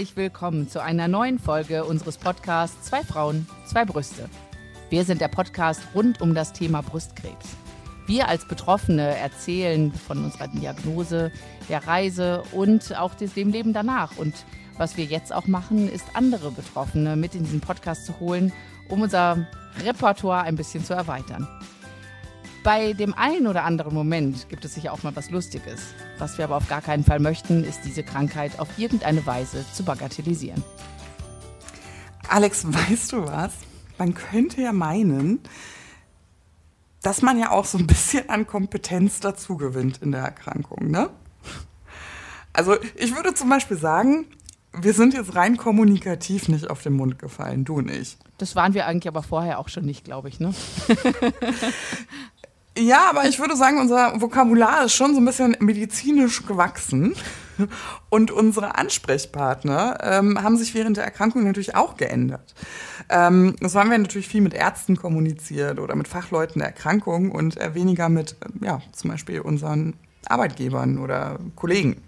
herzlich willkommen zu einer neuen Folge unseres Podcasts Zwei Frauen, zwei Brüste. Wir sind der Podcast rund um das Thema Brustkrebs. Wir als Betroffene erzählen von unserer Diagnose, der Reise und auch dem Leben danach. Und was wir jetzt auch machen, ist andere Betroffene mit in diesen Podcast zu holen, um unser Repertoire ein bisschen zu erweitern. Bei dem einen oder anderen Moment gibt es sicher auch mal was Lustiges. Was wir aber auf gar keinen Fall möchten, ist diese Krankheit auf irgendeine Weise zu bagatellisieren. Alex, weißt du was? Man könnte ja meinen, dass man ja auch so ein bisschen an Kompetenz dazu gewinnt in der Erkrankung, ne? Also ich würde zum Beispiel sagen, wir sind jetzt rein kommunikativ nicht auf den Mund gefallen, du nicht. Das waren wir eigentlich aber vorher auch schon nicht, glaube ich, ne? Ja, aber ich würde sagen, unser Vokabular ist schon so ein bisschen medizinisch gewachsen. Und unsere Ansprechpartner ähm, haben sich während der Erkrankung natürlich auch geändert. Ähm, das haben wir natürlich viel mit Ärzten kommuniziert oder mit Fachleuten der Erkrankung und äh, weniger mit, ja, zum Beispiel unseren Arbeitgebern oder Kollegen.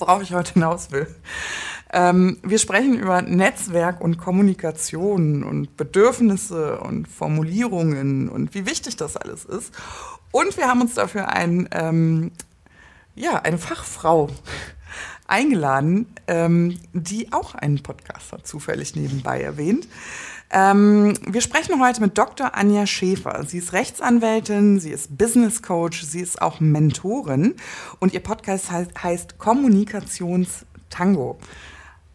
Worauf ich heute hinaus will. Ähm, wir sprechen über Netzwerk und Kommunikation und Bedürfnisse und Formulierungen und wie wichtig das alles ist. Und wir haben uns dafür ein, ähm, ja, eine Fachfrau eingeladen, ähm, die auch einen Podcaster zufällig nebenbei erwähnt. Ähm, wir sprechen heute mit Dr. Anja Schäfer. Sie ist Rechtsanwältin, sie ist Business Coach, sie ist auch Mentorin und ihr Podcast heißt, heißt Kommunikationstango.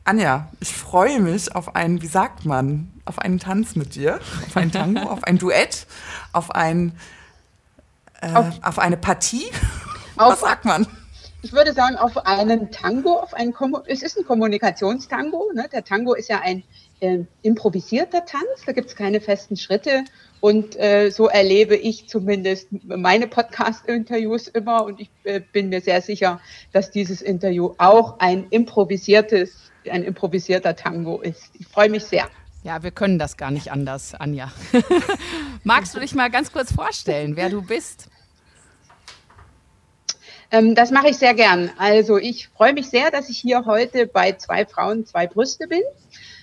Anja, ich freue mich auf einen, wie sagt man, auf einen Tanz mit dir, auf ein Tango, auf ein Duett, auf ein, äh, auf, auf, eine Partie. Auf, Was sagt man? Ich würde sagen, auf einen Tango, auf einen es ist ein Kommunikationstango. Ne? Der Tango ist ja ein äh, improvisierter Tanz, da gibt es keine festen Schritte. Und äh, so erlebe ich zumindest meine Podcast-Interviews immer. Und ich äh, bin mir sehr sicher, dass dieses Interview auch ein improvisiertes ein improvisierter Tango ist. Ich freue mich sehr. Ja, wir können das gar nicht anders, Anja. Magst du dich mal ganz kurz vorstellen, wer du bist? Ähm, das mache ich sehr gern. Also ich freue mich sehr, dass ich hier heute bei zwei Frauen, zwei Brüste bin.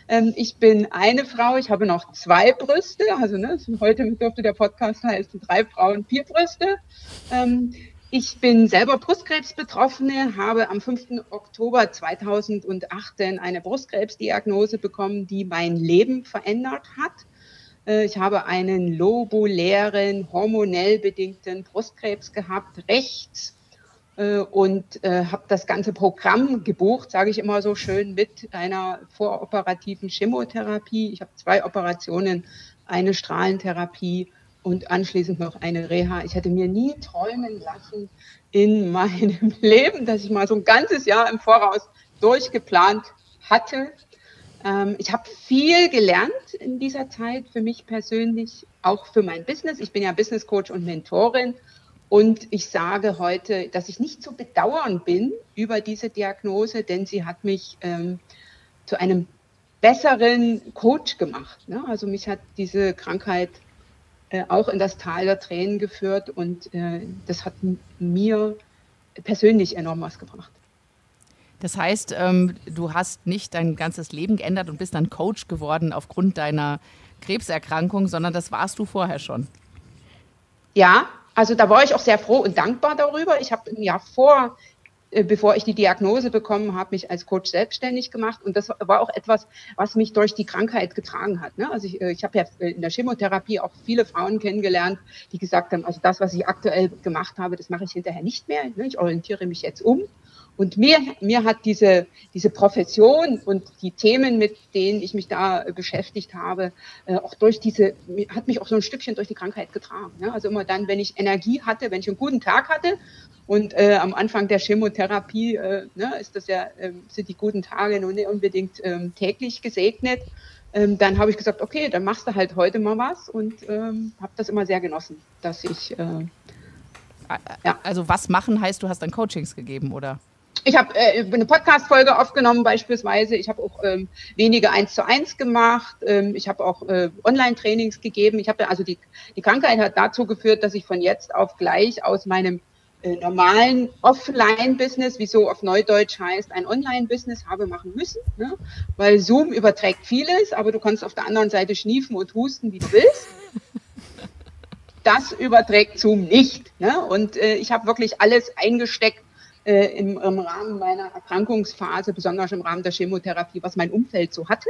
Ähm, ich bin eine Frau, ich habe noch zwei Brüste. Also ne, heute dürfte der Podcast heißen drei Frauen, vier Brüste. Ähm, ich bin selber Brustkrebsbetroffene, habe am 5. Oktober 2018 eine Brustkrebsdiagnose bekommen, die mein Leben verändert hat. Äh, ich habe einen lobulären, hormonell bedingten Brustkrebs gehabt, rechts, und äh, habe das ganze Programm gebucht, sage ich immer so schön, mit einer voroperativen Chemotherapie. Ich habe zwei Operationen, eine Strahlentherapie und anschließend noch eine Reha. Ich hätte mir nie träumen lassen in meinem Leben, dass ich mal so ein ganzes Jahr im Voraus durchgeplant hatte. Ähm, ich habe viel gelernt in dieser Zeit für mich persönlich, auch für mein Business. Ich bin ja Business Coach und Mentorin. Und ich sage heute, dass ich nicht zu bedauern bin über diese Diagnose, denn sie hat mich ähm, zu einem besseren Coach gemacht. Ne? Also mich hat diese Krankheit äh, auch in das Tal der Tränen geführt und äh, das hat mir persönlich enorm was gebracht. Das heißt, ähm, du hast nicht dein ganzes Leben geändert und bist dann Coach geworden aufgrund deiner Krebserkrankung, sondern das warst du vorher schon. Ja, also da war ich auch sehr froh und dankbar darüber. Ich habe ein Jahr vor äh, bevor ich die Diagnose bekommen habe, mich als Coach selbstständig gemacht. Und das war auch etwas, was mich durch die Krankheit getragen hat. Ne? Also ich, äh, ich habe ja in der Chemotherapie auch viele Frauen kennengelernt, die gesagt haben, also das, was ich aktuell gemacht habe, das mache ich hinterher nicht mehr. Ne? Ich orientiere mich jetzt um. Und mir, mir hat diese, diese Profession und die Themen, mit denen ich mich da beschäftigt habe, äh, auch durch diese, hat mich auch so ein Stückchen durch die Krankheit getragen. Ne? Also immer dann, wenn ich Energie hatte, wenn ich einen guten Tag hatte und äh, am Anfang der Chemotherapie äh, ne, ist das ja, äh, sind die guten Tage nur nicht unbedingt ähm, täglich gesegnet. Ähm, dann habe ich gesagt, okay, dann machst du halt heute mal was und ähm, habe das immer sehr genossen, dass ich äh, ja. Also was machen heißt, du hast dann Coachings gegeben, oder? Ich habe äh, eine Podcast-Folge aufgenommen beispielsweise. Ich habe auch ähm, wenige eins zu eins gemacht. Ähm, ich habe auch äh, Online-Trainings gegeben. Ich habe also die, die Krankheit hat dazu geführt, dass ich von jetzt auf gleich aus meinem äh, normalen Offline-Business, wie so auf Neudeutsch heißt, ein Online-Business habe machen müssen, ne? weil Zoom überträgt vieles, aber du kannst auf der anderen Seite schniefen und husten, wie du willst. Das überträgt Zoom nicht. Ne? Und äh, ich habe wirklich alles eingesteckt äh, im, im Rahmen meiner Erkrankungsphase, besonders im Rahmen der Chemotherapie, was mein Umfeld so hatte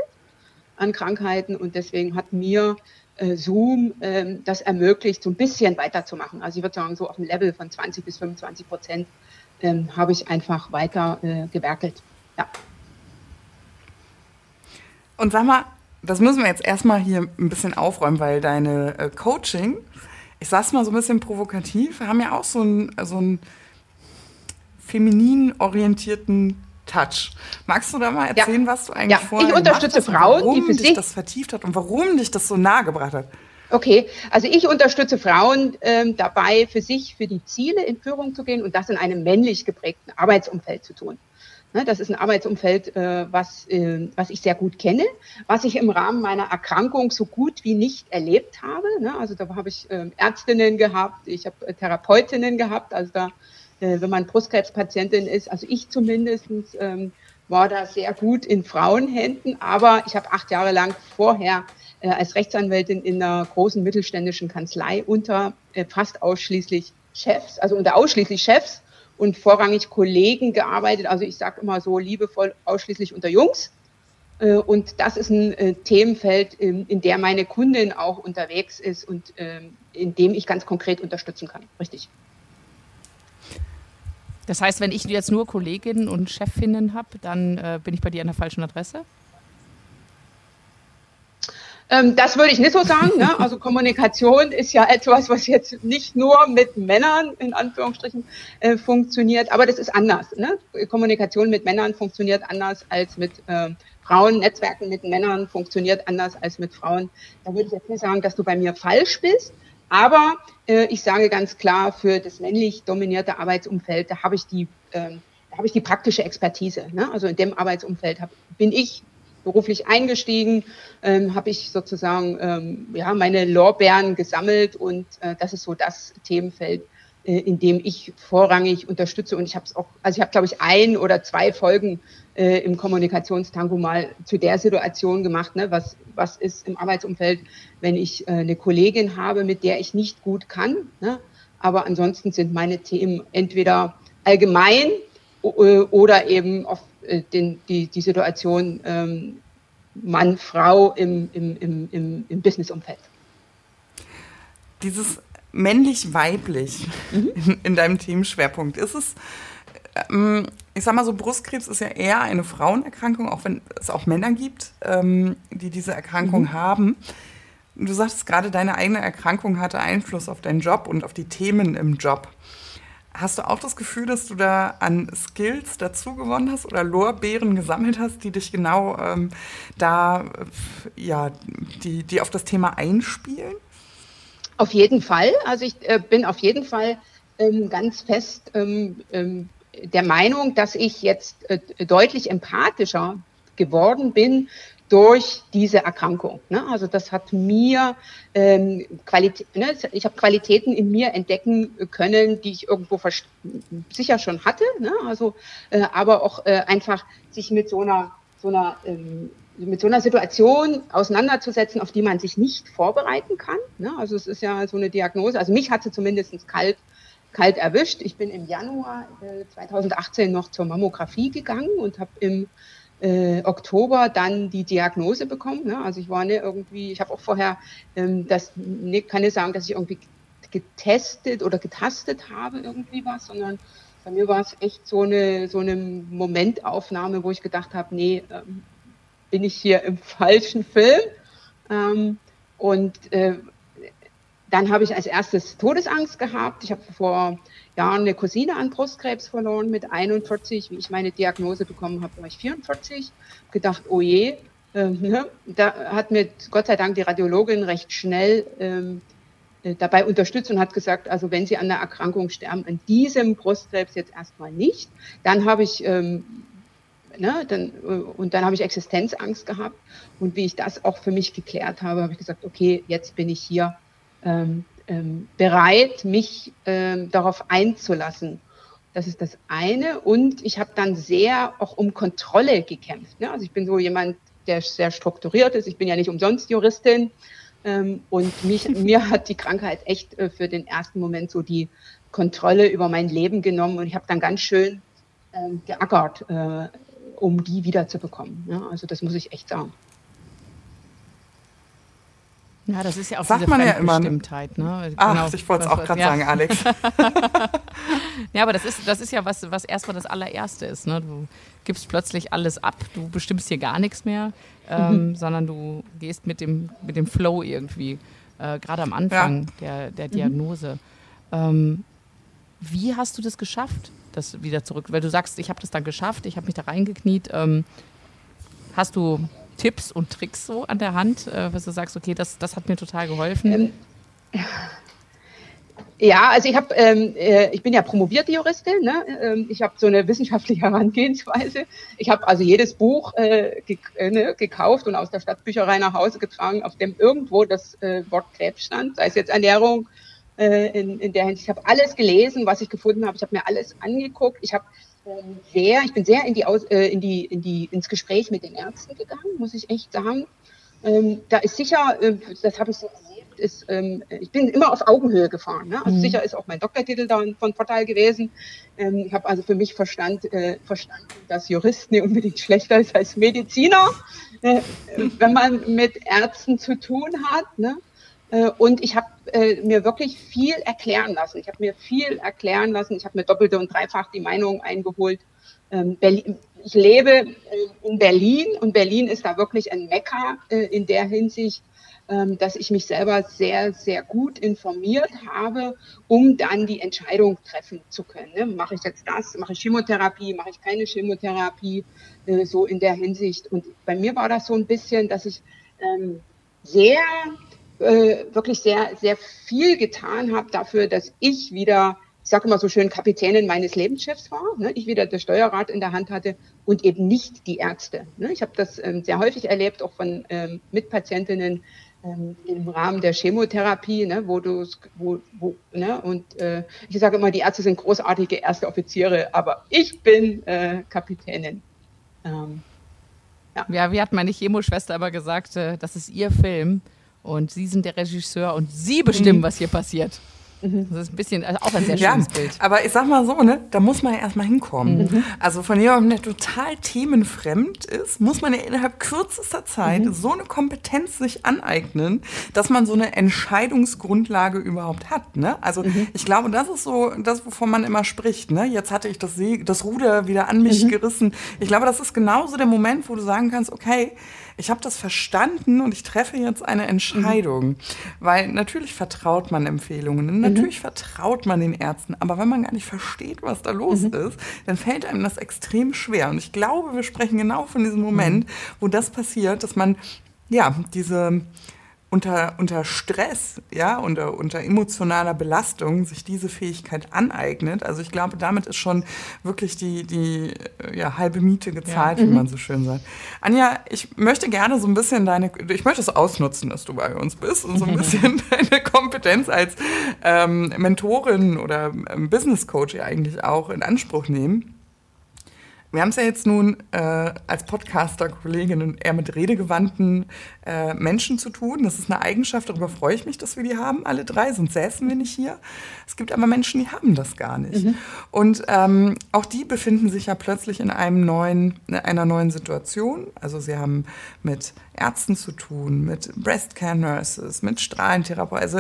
an Krankheiten. Und deswegen hat mir äh, Zoom äh, das ermöglicht, so ein bisschen weiterzumachen. Also ich würde sagen, so auf dem Level von 20 bis 25 Prozent ähm, habe ich einfach weiter äh, gewerkelt. Ja. Und sag mal, das müssen wir jetzt erstmal hier ein bisschen aufräumen, weil deine äh, Coaching, ich sag's mal so ein bisschen provokativ, haben ja auch so ein, so ein feminin orientierten Touch. Magst du da mal erzählen, ja. was du eigentlich ja. vorher Ich unterstütze Frauen, warum die für dich das vertieft hat und warum dich das so nahe gebracht hat. Okay, also ich unterstütze Frauen ähm, dabei, für sich, für die Ziele in Führung zu gehen und das in einem männlich geprägten Arbeitsumfeld zu tun. Ne, das ist ein Arbeitsumfeld, äh, was, äh, was ich sehr gut kenne, was ich im Rahmen meiner Erkrankung so gut wie nicht erlebt habe. Ne, also da habe ich äh, Ärztinnen gehabt, ich habe äh, Therapeutinnen gehabt, also da äh, wenn man Brustkrebspatientin ist, also ich zumindest, ähm, war da sehr gut in Frauenhänden, aber ich habe acht Jahre lang vorher äh, als Rechtsanwältin in einer großen mittelständischen Kanzlei unter äh, fast ausschließlich Chefs, also unter ausschließlich Chefs und vorrangig Kollegen gearbeitet. Also ich sage immer so liebevoll ausschließlich unter Jungs. Äh, und das ist ein äh, Themenfeld, in, in der meine Kundin auch unterwegs ist und ähm, in dem ich ganz konkret unterstützen kann. Richtig. Das heißt, wenn ich jetzt nur Kolleginnen und Chefinnen habe, dann äh, bin ich bei dir an der falschen Adresse? Ähm, das würde ich nicht so sagen. Ne? Also Kommunikation ist ja etwas, was jetzt nicht nur mit Männern in Anführungsstrichen äh, funktioniert, aber das ist anders. Ne? Kommunikation mit Männern funktioniert anders als mit äh, Frauen. Netzwerken mit Männern funktioniert anders als mit Frauen. Da würde ich jetzt nicht sagen, dass du bei mir falsch bist. Aber äh, ich sage ganz klar, für das männlich dominierte Arbeitsumfeld, da habe ich die, äh, da habe ich die praktische Expertise. Ne? Also in dem Arbeitsumfeld hab, bin ich beruflich eingestiegen, ähm, habe ich sozusagen ähm, ja meine Lorbeeren gesammelt und äh, das ist so das Themenfeld, äh, in dem ich vorrangig unterstütze und ich habe es auch, also ich habe glaube ich ein oder zwei Folgen äh, im Kommunikationstango mal zu der Situation gemacht, ne, was was ist im Arbeitsumfeld, wenn ich äh, eine Kollegin habe, mit der ich nicht gut kann, ne, aber ansonsten sind meine Themen entweder allgemein äh, oder eben auf äh, den, die, die Situation ähm, Mann, Frau im, im, im, im, im Businessumfeld. Dieses männlich-weiblich mhm. in, in, deinem Themenschwerpunkt, ist es, ähm, ich sag mal so, Brustkrebs ist ja eher eine Frauenerkrankung, auch wenn es auch Männer gibt, ähm, die diese Erkrankung mhm. haben. Du sagtest gerade, deine eigene Erkrankung hatte Einfluss auf deinen Job und auf die Themen im Job. Hast du auch das Gefühl, dass du da an Skills dazu gewonnen hast oder Lorbeeren gesammelt hast, die dich genau ähm, da, ja, die, die auf das Thema einspielen? Auf jeden Fall. Also ich äh, bin auf jeden Fall ähm, ganz fest ähm, ähm der Meinung, dass ich jetzt äh, deutlich empathischer geworden bin durch diese Erkrankung. Ne? Also das hat mir ähm, Qualität, ne? ich habe Qualitäten in mir entdecken können, die ich irgendwo sicher schon hatte. Ne? Also äh, aber auch äh, einfach sich mit so einer so einer ähm, mit so einer Situation auseinanderzusetzen, auf die man sich nicht vorbereiten kann. Ne? Also es ist ja so eine Diagnose. Also mich hat sie zumindest kalt kalt erwischt. Ich bin im Januar äh, 2018 noch zur Mammographie gegangen und habe im äh, Oktober dann die Diagnose bekommen. Ne? Also ich war nicht irgendwie, ich habe auch vorher, ähm, das ne, kann nicht sagen, dass ich irgendwie getestet oder getastet habe irgendwie was, sondern bei mir war es echt so eine so eine Momentaufnahme, wo ich gedacht habe, nee, ähm, bin ich hier im falschen Film. Ähm, und äh, dann habe ich als erstes Todesangst gehabt. Ich habe vor Jahren eine Cousine an Brustkrebs verloren mit 41. Wie ich meine Diagnose bekommen habe, war ich 44. Gedacht, oh je. Ähm, ne? Da hat mir Gott sei Dank die Radiologin recht schnell ähm, äh, dabei unterstützt und hat gesagt, also wenn Sie an der Erkrankung sterben, an diesem Brustkrebs jetzt erstmal nicht. Dann habe ich ähm, Ne, dann, äh, und dann habe ich Existenzangst gehabt. Und wie ich das auch für mich geklärt habe, habe ich gesagt, okay, jetzt bin ich hier ähm, ähm, bereit, mich ähm, darauf einzulassen. Das ist das eine. Und ich habe dann sehr auch um Kontrolle gekämpft. Ne? Also ich bin so jemand, der sehr strukturiert ist. Ich bin ja nicht umsonst Juristin. Ähm, und mich, mir hat die Krankheit echt äh, für den ersten Moment so die Kontrolle über mein Leben genommen. Und ich habe dann ganz schön ähm, geackert, äh, um die wiederzubekommen. Ja? Also das muss ich echt sagen. Ja, das ist ja auch Sagt diese man ja immer. Ne? Ne? Ach, genau, ich wollte es auch gerade ja. sagen, Alex. ja, aber das ist, das ist ja was, was erstmal das allererste ist. Ne? Du gibst plötzlich alles ab, du bestimmst hier gar nichts mehr, ähm, mhm. sondern du gehst mit dem, mit dem Flow irgendwie, äh, gerade am Anfang ja. der, der mhm. Diagnose. Mhm. Ähm, wie hast du das geschafft, das wieder zurück? Weil du sagst, ich habe das dann geschafft, ich habe mich da reingekniet. Ähm, hast du Tipps und Tricks so an der Hand, äh, was du sagst, okay, das, das hat mir total geholfen? Ähm, ja, also ich habe, ähm, äh, ich bin ja promovierte Juristin. Ne? Ähm, ich habe so eine wissenschaftliche Herangehensweise. Ich habe also jedes Buch äh, ge äh, ne, gekauft und aus der Stadtbücherei nach Hause getragen, auf dem irgendwo das äh, Wort Krebs stand, sei es jetzt Ernährung. Äh, in, in der Hinsicht, ich habe alles gelesen, was ich gefunden habe. Ich habe mir alles angeguckt. Ich habe sehr, ich bin sehr in die, Aus, äh, in die, in die, ins Gespräch mit den Ärzten gegangen, muss ich echt sagen. Ähm, da ist sicher, äh, das habe ich so erlebt, ist, ähm, ich bin immer auf Augenhöhe gefahren. Ne? Also mhm. sicher ist auch mein Doktortitel da von Vorteil gewesen. Ähm, ich habe also für mich verstand, äh, verstanden, dass Jurist nicht unbedingt schlechter ist als Mediziner, äh, wenn man mit Ärzten zu tun hat. Ne? Äh, und ich habe äh, mir wirklich viel erklären lassen. Ich habe mir viel erklären lassen. Ich habe mir doppelte und dreifach die Meinung eingeholt. Ähm, Berlin, ich lebe äh, in Berlin und Berlin ist da wirklich ein Mekka äh, in der Hinsicht, ähm, dass ich mich selber sehr, sehr gut informiert habe, um dann die Entscheidung treffen zu können. Ne? Mache ich jetzt das? Mache ich Chemotherapie? Mache ich keine Chemotherapie? Äh, so in der Hinsicht. Und bei mir war das so ein bisschen, dass ich ähm, sehr äh, wirklich sehr, sehr viel getan habe dafür, dass ich wieder, ich sage immer so schön, Kapitänin meines Lebensschiffs war. Ne? Ich wieder das Steuerrad in der Hand hatte und eben nicht die Ärzte. Ne? Ich habe das ähm, sehr häufig erlebt, auch von ähm, Mitpatientinnen ähm, im Rahmen der Chemotherapie, ne? wo du, wo, wo, ne? und äh, ich sage immer, die Ärzte sind großartige erste Offiziere, aber ich bin äh, Kapitänin. Ähm, ja. ja, wie hat meine Chemoschwester aber gesagt, äh, das ist ihr Film und Sie sind der Regisseur und Sie bestimmen, mhm. was hier passiert. Mhm. Das ist ein bisschen, also auch ein sehr schönes ja, Bild. Aber ich sag mal so, ne, da muss man ja erstmal hinkommen. Mhm. Also von jemandem, der total themenfremd ist, muss man ja innerhalb kürzester Zeit mhm. so eine Kompetenz sich aneignen, dass man so eine Entscheidungsgrundlage überhaupt hat. Ne? Also mhm. ich glaube, das ist so das, wovon man immer spricht. Ne? Jetzt hatte ich das, See, das Ruder wieder an mich mhm. gerissen. Ich glaube, das ist genauso der Moment, wo du sagen kannst, okay, ich habe das verstanden und ich treffe jetzt eine Entscheidung. Mhm. Weil natürlich vertraut man Empfehlungen, mhm. natürlich vertraut man den Ärzten, aber wenn man gar nicht versteht, was da los mhm. ist, dann fällt einem das extrem schwer. Und ich glaube, wir sprechen genau von diesem Moment, mhm. wo das passiert, dass man ja diese unter, unter Stress, ja, unter, unter emotionaler Belastung sich diese Fähigkeit aneignet. Also ich glaube, damit ist schon wirklich die, die ja, halbe Miete gezahlt, ja. wie mhm. man so schön sagt. Anja, ich möchte gerne so ein bisschen deine, ich möchte es ausnutzen, dass du bei uns bist und so ein bisschen deine Kompetenz als ähm, Mentorin oder ähm, Business Coach eigentlich auch in Anspruch nehmen. Wir haben es ja jetzt nun äh, als Podcaster-Kolleginnen eher mit redegewandten äh, Menschen zu tun. Das ist eine Eigenschaft, darüber freue ich mich, dass wir die haben, alle drei, sonst säßen wir nicht hier. Es gibt aber Menschen, die haben das gar nicht. Mhm. Und ähm, auch die befinden sich ja plötzlich in einem neuen, in einer neuen Situation. Also sie haben mit Ärzten zu tun, mit Breast Care Nurses, mit Strahlentherapeuten, also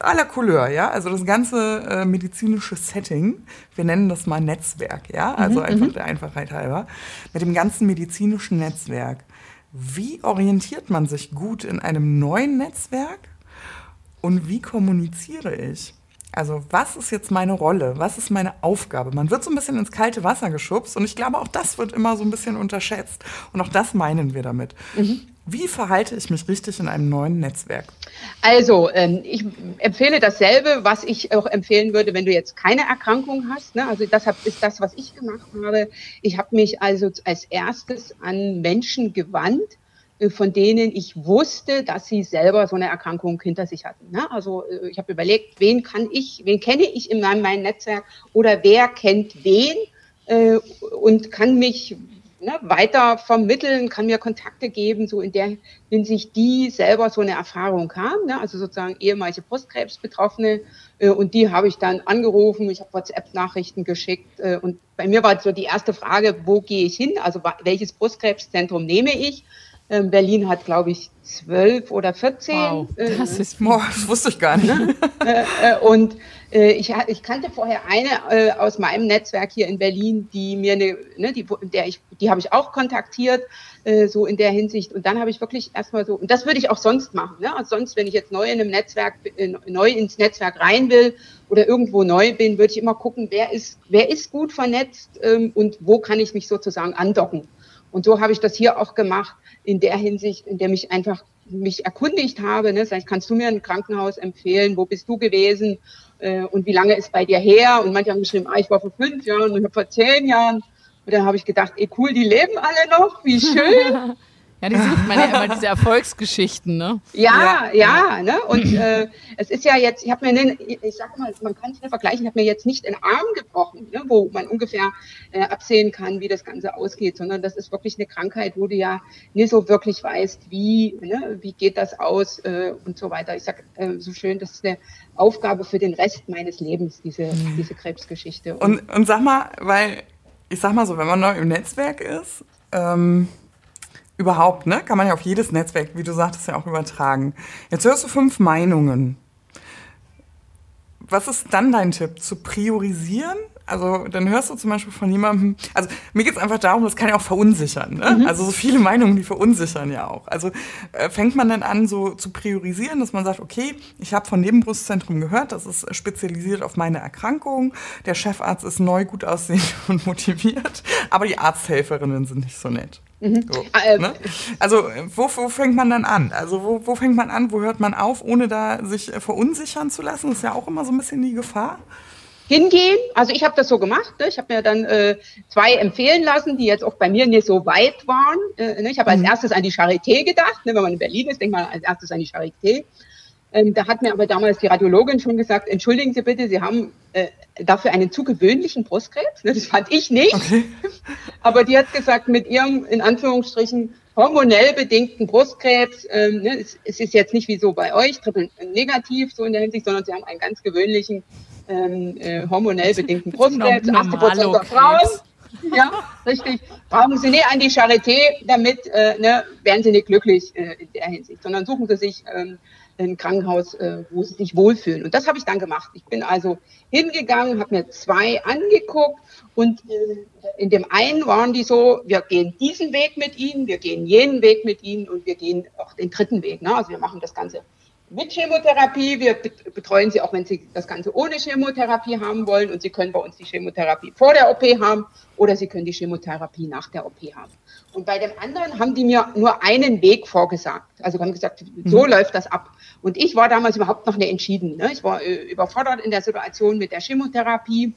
aller Couleur, ja. Also das ganze äh, medizinische Setting, wir nennen das mal Netzwerk, ja. Also mhm, einfach mhm. der Einfachheit halber, mit dem ganzen medizinischen Netzwerk. Wie orientiert man sich gut in einem neuen Netzwerk und wie kommuniziere ich? Also was ist jetzt meine Rolle? Was ist meine Aufgabe? Man wird so ein bisschen ins kalte Wasser geschubst und ich glaube, auch das wird immer so ein bisschen unterschätzt. Und auch das meinen wir damit. Mhm. Wie verhalte ich mich richtig in einem neuen Netzwerk? Also, ähm, ich empfehle dasselbe, was ich auch empfehlen würde, wenn du jetzt keine Erkrankung hast. Ne? Also, deshalb ist das, was ich gemacht habe. Ich habe mich also als erstes an Menschen gewandt, von denen ich wusste, dass sie selber so eine Erkrankung hinter sich hatten. Ne? Also äh, ich habe überlegt, wen kann ich, wen kenne ich in meinem, meinem Netzwerk oder wer kennt wen äh, und kann mich ne, weiter vermitteln, kann mir Kontakte geben, so in der Hinsicht, die selber so eine Erfahrung haben, ne? also sozusagen ehemalige Brustkrebsbetroffene. Äh, und die habe ich dann angerufen, ich habe WhatsApp-Nachrichten geschickt. Äh, und bei mir war so die erste Frage, wo gehe ich hin? Also welches Brustkrebszentrum nehme ich? Ähm, Berlin hat, glaube ich, zwölf oder vierzehn. Wow, äh, das ist, boah, das wusste ich gar nicht. Äh, äh, und ich, ich kannte vorher eine aus meinem Netzwerk hier in Berlin, die mir eine, ne, die, der ich, die habe ich auch kontaktiert, so in der Hinsicht. Und dann habe ich wirklich erstmal so, und das würde ich auch sonst machen. Ne? Also sonst, wenn ich jetzt neu in einem Netzwerk, neu ins Netzwerk rein will oder irgendwo neu bin, würde ich immer gucken, wer ist, wer ist gut vernetzt ähm, und wo kann ich mich sozusagen andocken. Und so habe ich das hier auch gemacht in der Hinsicht, in der mich einfach mich erkundigt habe. Ne? Sag ich, kannst du mir ein Krankenhaus empfehlen? Wo bist du gewesen? Äh, und wie lange ist bei dir her? Und manche haben geschrieben, ah, ich war vor fünf Jahren und vor zehn Jahren. Und dann habe ich gedacht, ey cool, die leben alle noch, wie schön. Ja, die sucht man ja immer diese Erfolgsgeschichten, ne? Ja, ja, ja ne? Und äh, es ist ja jetzt, ich habe mir, den, ich sag mal, man kann es nicht vergleichen, ich habe mir jetzt nicht den Arm gebrochen, ne? wo man ungefähr äh, absehen kann, wie das Ganze ausgeht, sondern das ist wirklich eine Krankheit, wo du ja nicht so wirklich weißt, wie, ne? wie geht das aus äh, und so weiter. Ich sag äh, so schön, das ist eine Aufgabe für den Rest meines Lebens, diese, mhm. diese Krebsgeschichte. Und, und, und sag mal, weil ich sag mal so, wenn man neu im Netzwerk ist, ähm, überhaupt, ne? Kann man ja auf jedes Netzwerk, wie du sagtest, ja auch übertragen. Jetzt hörst du fünf Meinungen. Was ist dann dein Tipp? Zu priorisieren? Also dann hörst du zum Beispiel von jemandem, also mir geht es einfach darum, das kann ja auch verunsichern. Ne? Mhm. Also so viele Meinungen, die verunsichern ja auch. Also äh, fängt man dann an, so zu priorisieren, dass man sagt, okay, ich habe von dem Brustzentrum gehört, das ist spezialisiert auf meine Erkrankung, der Chefarzt ist neu, gut aussehend und motiviert, aber die Arzthelferinnen sind nicht so nett. Mhm. So, ah, äh, ne? Also wo, wo fängt man dann an? Also wo, wo fängt man an, wo hört man auf, ohne da sich äh, verunsichern zu lassen? Das ist ja auch immer so ein bisschen die Gefahr. Hingehen, also ich habe das so gemacht. Ne? Ich habe mir dann äh, zwei empfehlen lassen, die jetzt auch bei mir nicht so weit waren. Äh, ne? Ich habe als mhm. erstes an die Charité gedacht. Ne? Wenn man in Berlin ist, denkt man als erstes an die Charité. Ähm, da hat mir aber damals die Radiologin schon gesagt, entschuldigen Sie bitte, Sie haben äh, dafür einen zu gewöhnlichen Brustkrebs. Ne, das fand ich nicht. Okay. Aber die hat gesagt, mit ihrem, in Anführungsstrichen, hormonell bedingten Brustkrebs, ähm, ne, es, es, ist jetzt nicht wie so bei euch, triple negativ so in der Hinsicht, sondern Sie haben einen ganz gewöhnlichen ähm, äh, hormonell bedingten Brustkrebs, 80 Prozent der Frauen. Ja, richtig. Brauchen Sie nicht an die Charité, damit äh, ne, werden Sie nicht glücklich äh, in der Hinsicht, sondern suchen Sie sich ähm, ein Krankenhaus, äh, wo sie sich wohlfühlen. Und das habe ich dann gemacht. Ich bin also hingegangen, habe mir zwei angeguckt und äh, in dem einen waren die so, wir gehen diesen Weg mit ihnen, wir gehen jenen Weg mit ihnen und wir gehen auch den dritten Weg. Ne? Also wir machen das Ganze mit Chemotherapie. Wir betreuen sie auch, wenn sie das Ganze ohne Chemotherapie haben wollen. Und sie können bei uns die Chemotherapie vor der OP haben oder sie können die Chemotherapie nach der OP haben. Und bei dem anderen haben die mir nur einen Weg vorgesagt. Also haben gesagt, so mhm. läuft das ab. Und ich war damals überhaupt noch nicht entschieden. Ne? Ich war äh, überfordert in der Situation mit der Chemotherapie.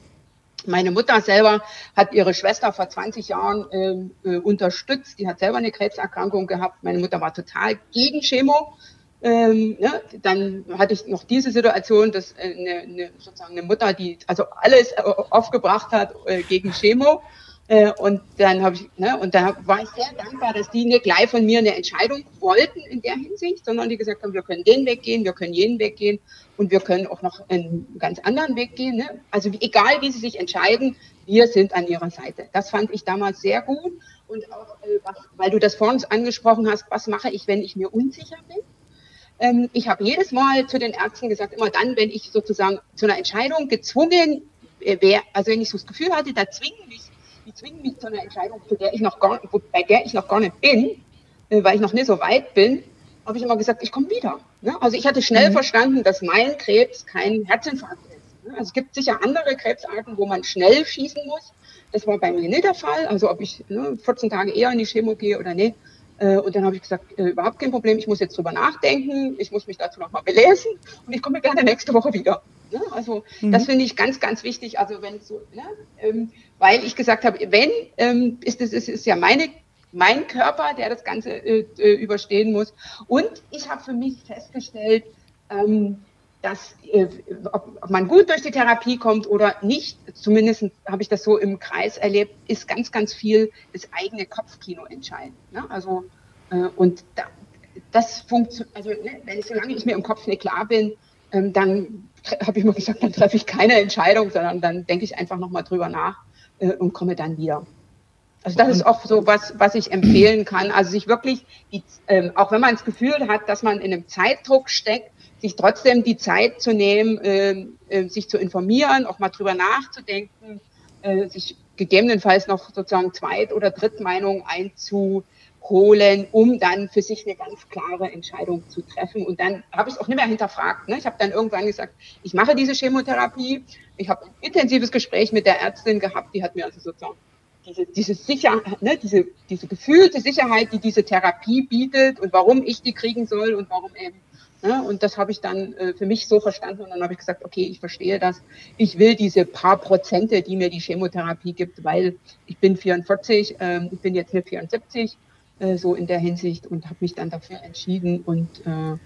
Meine Mutter selber hat ihre Schwester vor 20 Jahren ähm, äh, unterstützt. Die hat selber eine Krebserkrankung gehabt. Meine Mutter war total gegen Chemo. Ähm, ne, dann hatte ich noch diese Situation, dass äh, eine, eine, sozusagen eine Mutter, die also alles äh, aufgebracht hat äh, gegen Chemo. Äh, und dann habe ich, ne, und da war ich sehr dankbar, dass die nicht gleich von mir eine Entscheidung wollten in der Hinsicht, sondern die gesagt haben, wir können den Weg gehen, wir können jenen Weg gehen und wir können auch noch einen ganz anderen Weg gehen. Ne? Also egal, wie sie sich entscheiden, wir sind an ihrer Seite. Das fand ich damals sehr gut. Und auch, äh, was, weil du das vor uns angesprochen hast, was mache ich, wenn ich mir unsicher bin? Ähm, ich habe jedes Mal zu den Ärzten gesagt, immer dann, wenn ich sozusagen zu einer Entscheidung gezwungen äh, wäre, also wenn ich so das Gefühl hatte, da zwingen mich, die zwingen mich zu einer Entscheidung, zu der ich noch gar, bei der ich noch gar nicht bin, äh, weil ich noch nicht so weit bin, habe ich immer gesagt, ich komme wieder. Ne? Also ich hatte schnell mhm. verstanden, dass mein Krebs kein Herzinfarkt ist. Ne? Also es gibt sicher andere Krebsarten, wo man schnell schießen muss. Das war bei mir nicht der Fall. Also ob ich ne, 14 Tage eher in die Chemo gehe oder nicht, äh, und dann habe ich gesagt, äh, überhaupt kein Problem, ich muss jetzt drüber nachdenken, ich muss mich dazu nochmal belesen und ich komme gerne nächste Woche wieder. Ne? Also mhm. das finde ich ganz, ganz wichtig. Also wenn so, ne? ähm, weil ich gesagt habe, wenn, ähm, ist es ist, ist ja meine mein Körper, der das Ganze äh, äh überstehen muss. Und ich habe für mich festgestellt, ähm, dass äh, ob, ob, man gut durch die Therapie kommt oder nicht, zumindest habe ich das so im Kreis erlebt, ist ganz, ganz viel das eigene Kopfkino entscheidend. Ne? Also äh, und da, das funktioniert, also ne, wenn ich, solange ich mir im Kopf nicht klar bin, ähm, dann habe ich mal gesagt, dann treffe ich keine Entscheidung, sondern dann denke ich einfach nochmal drüber nach äh, und komme dann wieder. Also das ist auch so was, was ich empfehlen kann. Also sich wirklich, die, ähm, auch wenn man das Gefühl hat, dass man in einem Zeitdruck steckt, sich trotzdem die Zeit zu nehmen, äh, äh, sich zu informieren, auch mal drüber nachzudenken, äh, sich gegebenenfalls noch sozusagen Zweit- oder Drittmeinung einzuholen, um dann für sich eine ganz klare Entscheidung zu treffen. Und dann habe ich es auch nicht mehr hinterfragt. Ne? Ich habe dann irgendwann gesagt, ich mache diese Chemotherapie. Ich habe ein intensives Gespräch mit der Ärztin gehabt, die hat mir also sozusagen diese, diese Sicherheit, ne, diese, diese gefühlte Sicherheit, die diese Therapie bietet und warum ich die kriegen soll und warum eben Ne? Und das habe ich dann äh, für mich so verstanden und dann habe ich gesagt, okay, ich verstehe das. Ich will diese paar Prozente, die mir die Chemotherapie gibt, weil ich bin 44, ähm, ich bin jetzt hier 74, äh, so in der Hinsicht und habe mich dann dafür entschieden und äh,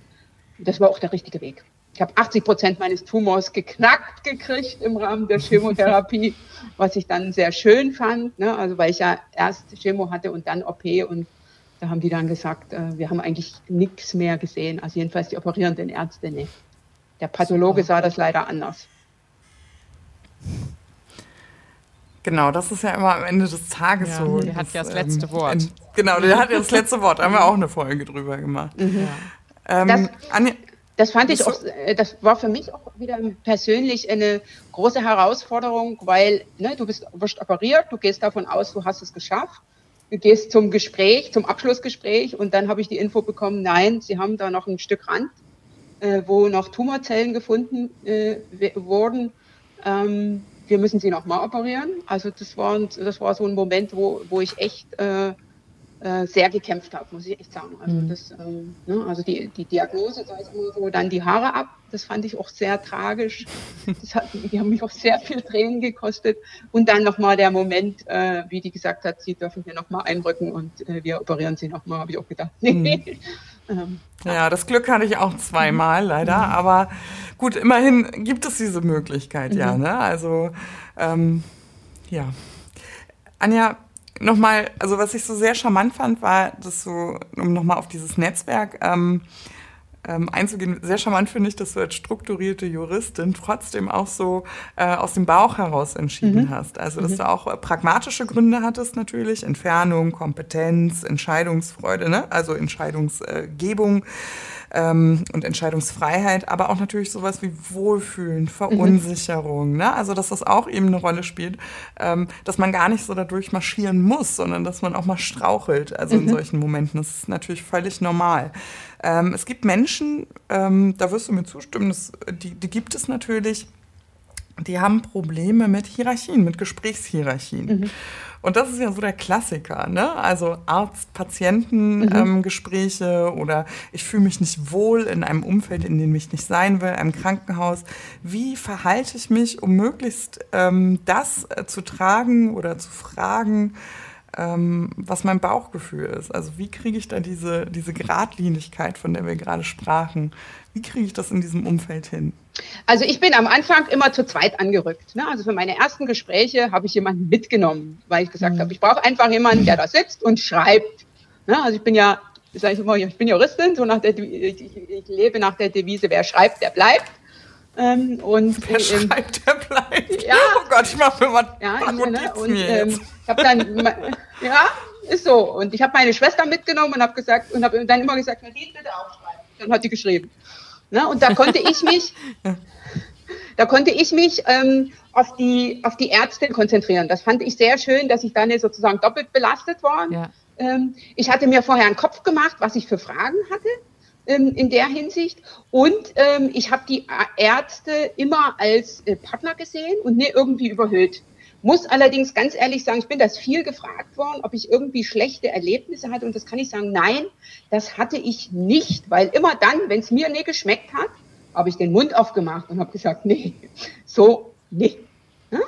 das war auch der richtige Weg. Ich habe 80 Prozent meines Tumors geknackt gekriegt im Rahmen der Chemotherapie, was ich dann sehr schön fand, ne? also weil ich ja erst Chemo hatte und dann OP und da haben die dann gesagt, äh, wir haben eigentlich nichts mehr gesehen, also jedenfalls die operierenden Ärzte nicht. Der Pathologe sah das leider anders. Genau, das ist ja immer am Ende des Tages ja, so. Der hat ja das ähm, letzte Wort. In, genau, der hat ja das letzte Wort. Da haben wir auch eine Folge drüber gemacht. Mhm. Ähm, das, das fand ich auch, äh, das war für mich auch wieder persönlich eine große Herausforderung, weil ne, du bist wirst operiert, du gehst davon aus, du hast es geschafft du gehst zum Gespräch, zum Abschlussgespräch und dann habe ich die Info bekommen, nein, sie haben da noch ein Stück Rand, äh, wo noch Tumorzellen gefunden äh, wurden. Ähm, wir müssen sie nochmal operieren. Also das war, das war so ein Moment, wo, wo ich echt äh, äh, sehr gekämpft habe, muss ich echt sagen. Also, mhm. das, ähm, ne, also die, die Diagnose, da ist immer so dann die Haare ab. Das fand ich auch sehr tragisch. Das hat, die haben mich auch sehr viel Tränen gekostet. Und dann nochmal der Moment, äh, wie die gesagt hat, sie dürfen hier nochmal einrücken und äh, wir operieren sie nochmal, habe ich auch gedacht. Mhm. ähm, ja, das Glück hatte ich auch zweimal leider, mhm. aber gut, immerhin gibt es diese Möglichkeit, ja. Mhm. Ne? Also ähm, ja. Anja, nochmal, also was ich so sehr charmant fand, war, dass so, um nochmal auf dieses Netzwerk ähm, ähm, einzugehen, sehr charmant finde ich, dass du als strukturierte Juristin trotzdem auch so äh, aus dem Bauch heraus entschieden mhm. hast. Also, dass mhm. du auch äh, pragmatische Gründe hattest natürlich, Entfernung, Kompetenz, Entscheidungsfreude, ne? also Entscheidungsgebung ähm, und Entscheidungsfreiheit, aber auch natürlich sowas wie Wohlfühlen, Verunsicherung. Mhm. Ne? Also dass das auch eben eine Rolle spielt, ähm, dass man gar nicht so dadurch marschieren muss, sondern dass man auch mal strauchelt. Also mhm. in solchen Momenten. Das ist natürlich völlig normal. Ähm, es gibt Menschen, ähm, da wirst du mir zustimmen, das, die, die gibt es natürlich, die haben Probleme mit Hierarchien, mit Gesprächshierarchien. Mhm. Und das ist ja so der Klassiker, ne? Also Arzt-Patienten-Gespräche mhm. ähm, oder ich fühle mich nicht wohl in einem Umfeld, in dem ich nicht sein will, einem Krankenhaus. Wie verhalte ich mich, um möglichst ähm, das äh, zu tragen oder zu fragen, ähm, was mein Bauchgefühl ist? Also wie kriege ich da diese, diese Gradlinigkeit, von der wir gerade sprachen, wie kriege ich das in diesem Umfeld hin? Also ich bin am Anfang immer zu zweit angerückt. Ne? Also für meine ersten Gespräche habe ich jemanden mitgenommen, weil ich gesagt mhm. habe, ich brauche einfach jemanden, der da sitzt und schreibt. Ne? Also ich bin ja, sage ich immer, ich bin Juristin, so nach der, ich, ich, lebe nach der Devise, wer schreibt, der bleibt. Ähm, und wer ähm, schreibt, der bleibt. Ja. Oh Gott, ich mache mir mal ja, ich, ne? und, ähm, ich habe dann, ja, ist so. Und ich habe meine Schwester mitgenommen und habe gesagt und habe dann immer gesagt, Nadine, bitte aufschreiben. Dann hat die geschrieben. Ne? Und da konnte ich mich, da konnte ich mich ähm, auf, die, auf die Ärztin konzentrieren. Das fand ich sehr schön, dass ich dann sozusagen doppelt belastet war. Ja. Ähm, ich hatte mir vorher einen Kopf gemacht, was ich für Fragen hatte ähm, in der Hinsicht. Und ähm, ich habe die Ärzte immer als äh, Partner gesehen und nicht irgendwie überhöht. Muss allerdings ganz ehrlich sagen, ich bin das viel gefragt worden, ob ich irgendwie schlechte Erlebnisse hatte. Und das kann ich sagen, nein, das hatte ich nicht, weil immer dann, wenn es mir nicht geschmeckt hat, habe ich den Mund aufgemacht und habe gesagt, nee, so, nee.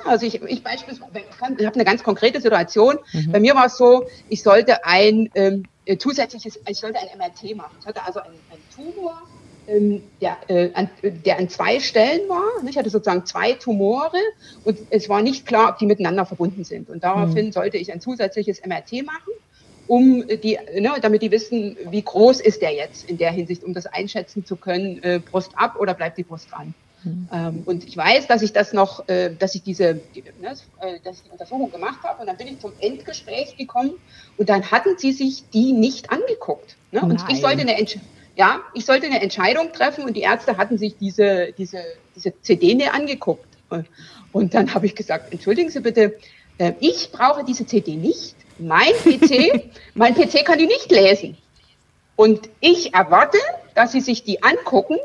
Also ich, ich beispielsweise, ich habe eine ganz konkrete Situation. Mhm. Bei mir war es so, ich sollte ein ähm, zusätzliches, ich sollte ein MRT machen. Ich hatte also einen, einen Tumor der, äh, an, der an zwei Stellen war. Ich hatte sozusagen zwei Tumore und es war nicht klar, ob die miteinander verbunden sind. Und daraufhin mhm. sollte ich ein zusätzliches MRT machen, um die, ne, damit die wissen, wie groß ist der jetzt in der Hinsicht, um das einschätzen zu können, äh, Brust ab oder bleibt die Brust dran. Mhm. Ähm, und ich weiß, dass ich das noch, äh, dass ich diese, die, ne, äh, dass ich die Untersuchung gemacht habe und dann bin ich zum Endgespräch gekommen und dann hatten sie sich die nicht angeguckt. Ne? Und ich sollte eine Entscheidung ja, ich sollte eine Entscheidung treffen und die Ärzte hatten sich diese, diese, diese CD näher angeguckt. Und dann habe ich gesagt, entschuldigen Sie bitte, äh, ich brauche diese CD nicht. Mein PC, mein PC kann die nicht lesen. Und ich erwarte, dass Sie sich die angucken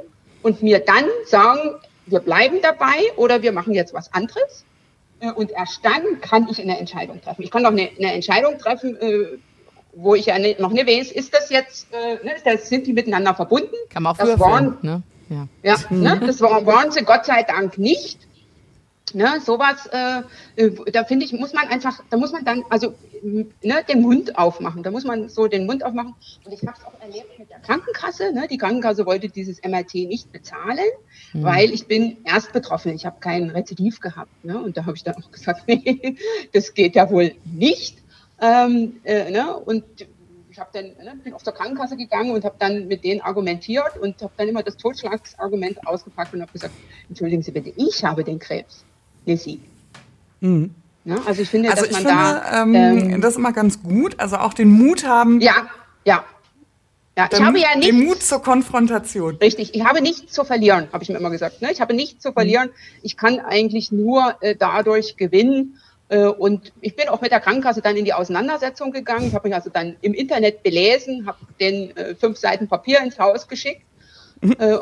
und mir dann sagen, wir bleiben dabei oder wir machen jetzt was anderes. Äh, und erst dann kann ich eine Entscheidung treffen. Ich kann doch eine, eine Entscheidung treffen, äh, wo ich ja noch nicht weiß, ist das jetzt, äh, ne, das sind die miteinander verbunden? Kann man auch das waren, ne? Ja, ja ne, das waren, waren sie Gott sei Dank nicht. Ne, sowas, äh, äh, da finde ich, muss man einfach, da muss man dann, also ne, den Mund aufmachen. Da muss man so den Mund aufmachen. Und ich habe es auch erlebt mit der Krankenkasse. Ne? Die Krankenkasse wollte dieses MRT nicht bezahlen, mhm. weil ich bin erst betroffen. Ich habe keinen Rezidiv gehabt. Ne? Und da habe ich dann auch gesagt, nee, das geht ja wohl nicht. Ähm, äh, ne? Und ich habe dann ne, bin auf zur Krankenkasse gegangen und habe dann mit denen argumentiert und habe dann immer das Totschlagsargument ausgepackt und habe gesagt, entschuldigen Sie bitte, ich habe den Krebs, nicht Sie. Mhm. Ja, also ich finde, also dass ich man finde, da ähm, ähm, das ist immer ganz gut. Also auch den Mut haben. Ja, ja. Ja, ich habe ja nichts, den Mut zur Konfrontation. Richtig, ich habe nichts zu verlieren, habe ich mir immer gesagt. Ne? Ich habe nichts zu verlieren. Ich kann eigentlich nur äh, dadurch gewinnen. Äh, und ich bin auch mit der Krankenkasse dann in die Auseinandersetzung gegangen. Ich habe mich also dann im Internet belesen, habe den äh, fünf Seiten Papier ins Haus geschickt. Mhm. Äh,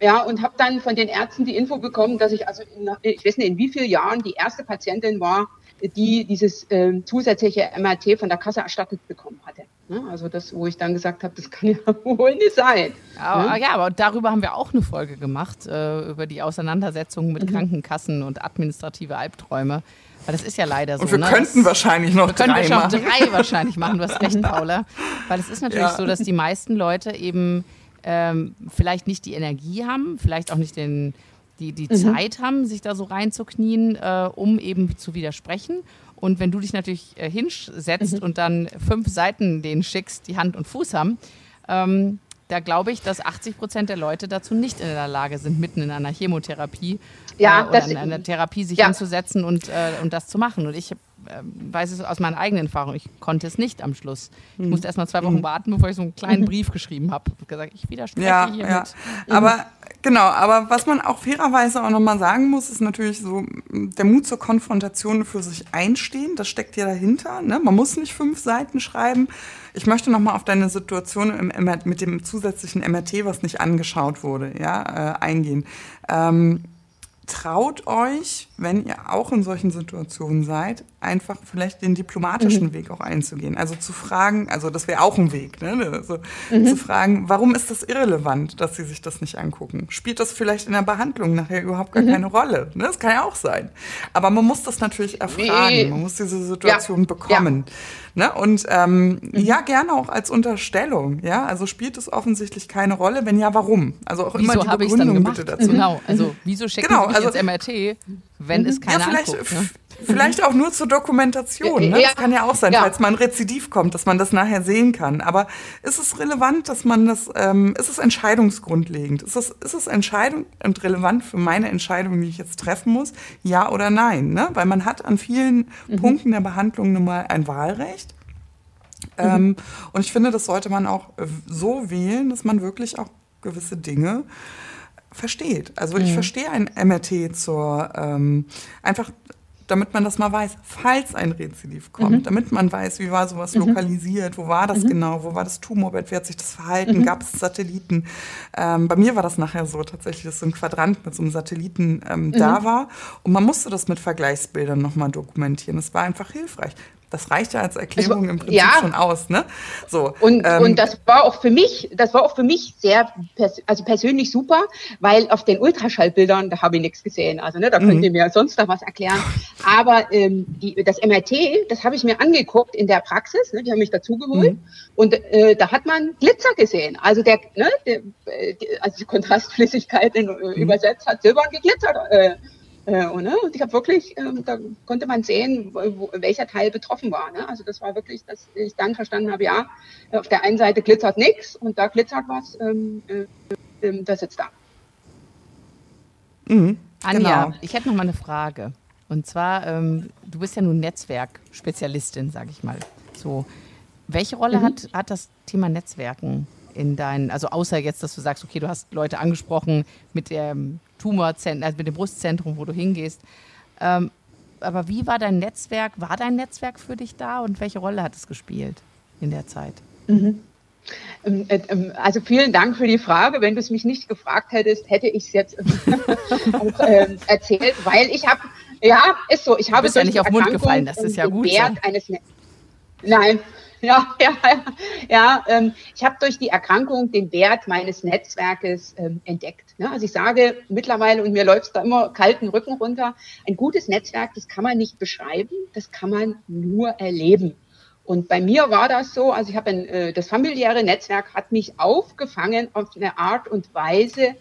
ja, und habe dann von den Ärzten die Info bekommen, dass ich also, in, ich weiß nicht, in wie vielen Jahren die erste Patientin war, die dieses äh, zusätzliche MRT von der Kasse erstattet bekommen hatte. Ne? Also das, wo ich dann gesagt habe, das kann ja wohl nicht sein. Ja, ne? ja, aber darüber haben wir auch eine Folge gemacht, äh, über die Auseinandersetzung mit mhm. Krankenkassen und administrative Albträume. Weil das ist ja leider so. Und wir ne? könnten das, wahrscheinlich noch wir drei können machen. schon drei wahrscheinlich machen, du hast recht, Paula. Weil es ist natürlich ja. so, dass die meisten Leute eben ähm, vielleicht nicht die Energie haben, vielleicht auch nicht den, die, die mhm. Zeit haben, sich da so reinzuknien, äh, um eben zu widersprechen. Und wenn du dich natürlich äh, hinsetzt mhm. und dann fünf Seiten denen schickst, die Hand und Fuß haben, ähm, da glaube ich, dass 80 Prozent der Leute dazu nicht in der Lage sind, mitten in einer Chemotherapie ja, äh, oder in einer Therapie sich ja. hinzusetzen und, äh, und das zu machen. Und ich weiß es aus meiner eigenen Erfahrung, ich konnte es nicht am Schluss. Ich hm. musste erst mal zwei Wochen hm. warten, bevor ich so einen kleinen mhm. Brief geschrieben habe. Ich gesagt, ich widerspreche ja, hiermit. Ja. Aber genau, aber was man auch fairerweise auch nochmal sagen muss, ist natürlich so der Mut zur Konfrontation für sich einstehen. Das steckt ja dahinter. Ne? Man muss nicht fünf Seiten schreiben. Ich möchte noch mal auf deine Situation im, mit dem zusätzlichen MRT, was nicht angeschaut wurde, ja, äh, eingehen. Ähm, traut euch, wenn ihr auch in solchen Situationen seid, einfach vielleicht den diplomatischen mhm. Weg auch einzugehen. Also zu fragen, also das wäre auch ein Weg, ne? Also mhm. zu fragen, warum ist das irrelevant, dass sie sich das nicht angucken? Spielt das vielleicht in der Behandlung nachher überhaupt gar mhm. keine Rolle? Ne? Das kann ja auch sein. Aber man muss das natürlich erfragen, man muss diese Situation ja. bekommen. Ja. Ne? Und ähm, mhm. ja, gerne auch als Unterstellung. Ja, also spielt es offensichtlich keine Rolle. Wenn ja, warum? Also auch wieso immer die Begründung bitte dazu. Genau, also wieso schicken genau, also, ins MRT, wenn es keine ja, vielleicht, anguckt? Ne? Vielleicht auch nur zur Dokumentation. Ne? Das kann ja auch sein, ja. falls mal ein Rezidiv kommt, dass man das nachher sehen kann. Aber ist es relevant, dass man das, ähm, ist es entscheidungsgrundlegend? Ist es, ist es Entscheidung und relevant für meine Entscheidung, die ich jetzt treffen muss? Ja oder nein? Ne? Weil man hat an vielen mhm. Punkten der Behandlung nun mal ein Wahlrecht. Mhm. Ähm, und ich finde, das sollte man auch so wählen, dass man wirklich auch gewisse Dinge versteht. Also ich mhm. verstehe ein MRT zur ähm, einfach damit man das mal weiß, falls ein Rezidiv kommt, mhm. damit man weiß, wie war sowas mhm. lokalisiert, wo war das mhm. genau, wo war das Tumorbett, wie hat sich das verhalten, mhm. gab es Satelliten. Ähm, bei mir war das nachher so tatsächlich, dass so ein Quadrant mit so einem Satelliten ähm, da mhm. war und man musste das mit Vergleichsbildern nochmal dokumentieren. Das war einfach hilfreich. Das reicht ja als Erklärung also, im Prinzip ja. schon aus, ne? So. Und, ähm, und das war auch für mich, das war auch für mich sehr, pers also persönlich super, weil auf den Ultraschallbildern, da habe ich nichts gesehen. Also, ne, da könnt mhm. ihr mir sonst noch was erklären. Aber ähm, die, das MRT, das habe ich mir angeguckt in der Praxis, ne, die haben mich dazugeholt. Mhm. Und äh, da hat man Glitzer gesehen. Also der, ne, der, äh, also die Kontrastflüssigkeit in, äh, mhm. übersetzt hat silbern geglitzert. Äh, äh, und, ne? und ich habe wirklich, äh, da konnte man sehen, wo, welcher Teil betroffen war. Ne? Also das war wirklich, dass ich dann verstanden habe, ja, auf der einen Seite glitzert nichts und da glitzert was, ähm, äh, äh, das sitzt da. Mhm, Anja, genau. ich hätte noch mal eine Frage. Und zwar, ähm, du bist ja nun Netzwerkspezialistin, sage ich mal. So, welche Rolle mhm. hat, hat das Thema Netzwerken in deinen, also außer jetzt, dass du sagst, okay, du hast Leute angesprochen mit dem Tumorzentrum, also mit dem Brustzentrum, wo du hingehst. Ähm, aber wie war dein Netzwerk? War dein Netzwerk für dich da und welche Rolle hat es gespielt in der Zeit? Mhm. Ähm, äh, ähm, also vielen Dank für die Frage. Wenn du es mich nicht gefragt hättest, hätte ich es jetzt auch, äh, erzählt, weil ich habe, ja, ist so, ich habe du bist ja nicht auf den Mund gefallen, das ist ja gut. So. Eines ne Nein, ja, ja, ja. ja ähm, ich habe durch die Erkrankung den Wert meines Netzwerkes ähm, entdeckt. Ne? Also ich sage mittlerweile, und mir läuft da immer kalten Rücken runter, ein gutes Netzwerk, das kann man nicht beschreiben, das kann man nur erleben. Und bei mir war das so, also ich habe äh, das familiäre Netzwerk hat mich aufgefangen auf eine Art und Weise,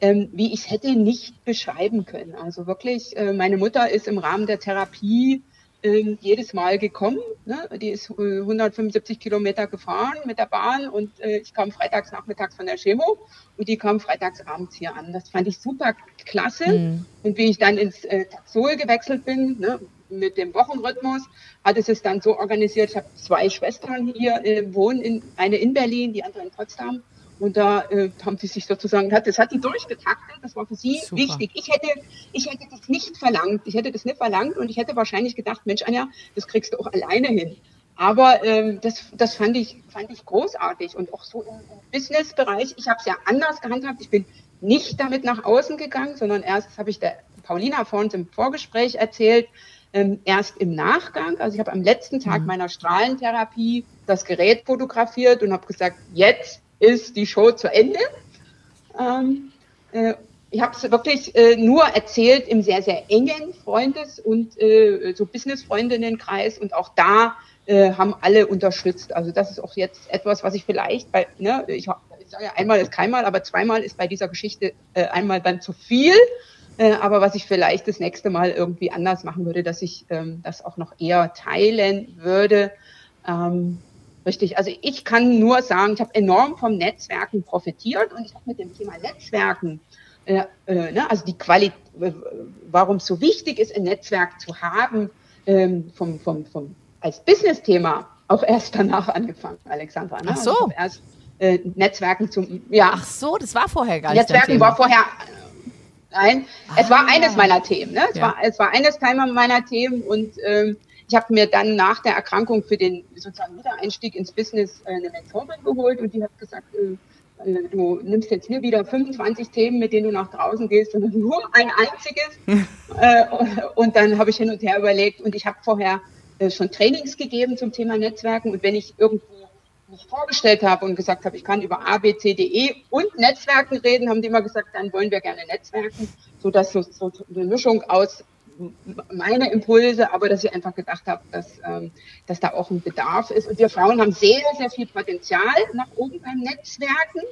ähm, wie ich es hätte nicht beschreiben können. Also wirklich, äh, meine Mutter ist im Rahmen der Therapie äh, jedes Mal gekommen. Ne? Die ist äh, 175 Kilometer gefahren mit der Bahn und äh, ich kam freitags nachmittags von der Chemo und die kam freitags abends hier an. Das fand ich super klasse. Mhm. Und wie ich dann ins äh, Taxol gewechselt bin, ne, mit dem Wochenrhythmus, hat es es dann so organisiert, ich habe zwei Schwestern hier, äh, wohnen in, eine in Berlin, die andere in Potsdam. Und da äh, haben sie sich sozusagen, das hat sie durchgetaktet, das war für sie Super. wichtig. Ich hätte, ich hätte das nicht verlangt, ich hätte das nicht verlangt und ich hätte wahrscheinlich gedacht, Mensch, Anja, das kriegst du auch alleine hin. Aber ähm, das, das fand, ich, fand ich großartig und auch so im, im Business-Bereich. Ich habe es ja anders gehandhabt. Ich bin nicht damit nach außen gegangen, sondern erst habe ich der Paulina vor uns im Vorgespräch erzählt, ähm, erst im Nachgang. Also ich habe am letzten Tag mhm. meiner Strahlentherapie das Gerät fotografiert und habe gesagt, jetzt ist die Show zu Ende. Ähm, äh, ich habe es wirklich äh, nur erzählt im sehr, sehr engen Freundes- und äh, so Business-Freundinnenkreis und auch da äh, haben alle unterstützt. Also das ist auch jetzt etwas, was ich vielleicht bei, ne, ich, ich sage ja einmal ist keinmal, aber zweimal ist bei dieser Geschichte äh, einmal dann zu viel. Äh, aber was ich vielleicht das nächste Mal irgendwie anders machen würde, dass ich ähm, das auch noch eher teilen würde. Ähm, Richtig, also ich kann nur sagen, ich habe enorm vom Netzwerken profitiert und ich habe mit dem Thema Netzwerken, äh, äh, ne, also die Qualität, warum es so wichtig ist, ein Netzwerk zu haben, ähm, vom, vom, vom, als Business-Thema auch erst danach angefangen, Alexandra. Ne? Ach so. Also erst äh, Netzwerken zum, ja. Ach so, das war vorher gar nicht. Netzwerken war vorher, nein, ah. es war eines meiner Themen. Ne? Es, ja. war, es war eines meiner Themen und ähm, ich habe mir dann nach der Erkrankung für den sozusagen Wiedereinstieg ins Business äh, eine Mentorin geholt und die hat gesagt, äh, äh, du nimmst jetzt hier wieder 25 Themen, mit denen du nach draußen gehst, sondern nur ein einziges. und dann habe ich hin und her überlegt und ich habe vorher schon Trainings gegeben zum Thema Netzwerken und wenn ich irgendwo mich vorgestellt habe und gesagt habe, ich kann über A, B, C, D, E und Netzwerken reden, haben die immer gesagt, dann wollen wir gerne Netzwerken, sodass so, so eine Mischung aus meine Impulse, aber dass ich einfach gedacht habe, dass, ähm, dass da auch ein Bedarf ist. Und wir Frauen haben sehr, sehr viel Potenzial nach oben beim Netzwerken.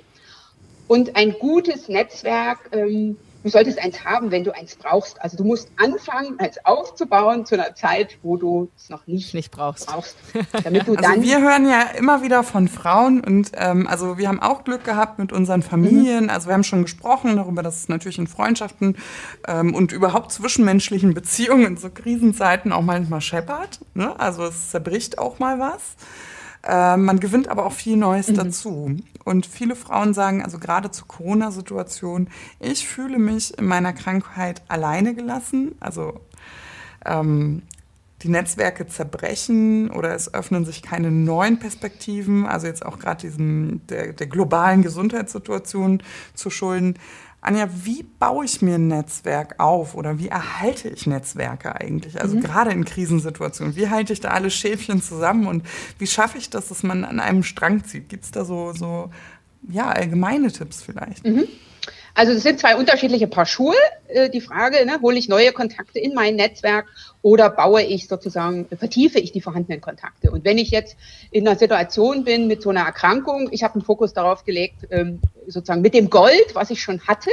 Und ein gutes Netzwerk ähm, du solltest eins haben, wenn du eins brauchst. Also du musst anfangen, eins aufzubauen zu einer Zeit, wo du es noch nicht, nicht brauchst. brauchst damit du also dann wir hören ja immer wieder von Frauen und ähm, also wir haben auch Glück gehabt mit unseren Familien. Mhm. Also wir haben schon gesprochen darüber, dass es natürlich in Freundschaften ähm, und überhaupt zwischenmenschlichen Beziehungen in so Krisenzeiten auch manchmal scheppert. Ne? Also es zerbricht auch mal was. Äh, man gewinnt aber auch viel Neues mhm. dazu. Und viele Frauen sagen, also gerade zur Corona-Situation, ich fühle mich in meiner Krankheit alleine gelassen. Also ähm, die Netzwerke zerbrechen oder es öffnen sich keine neuen Perspektiven, also jetzt auch gerade diesem der, der globalen Gesundheitssituation zu schulden. Anja, wie baue ich mir ein Netzwerk auf oder wie erhalte ich Netzwerke eigentlich? Also mhm. gerade in Krisensituationen, wie halte ich da alle Schäfchen zusammen und wie schaffe ich das, dass man an einem Strang zieht? Gibt es da so, so ja, allgemeine Tipps vielleicht? Mhm. Also es sind zwei unterschiedliche Paar Schuhe. Äh, die Frage, ne, hole ich neue Kontakte in mein Netzwerk oder baue ich sozusagen, vertiefe ich die vorhandenen Kontakte? Und wenn ich jetzt in einer Situation bin mit so einer Erkrankung, ich habe einen Fokus darauf gelegt, ähm, sozusagen mit dem Gold, was ich schon hatte,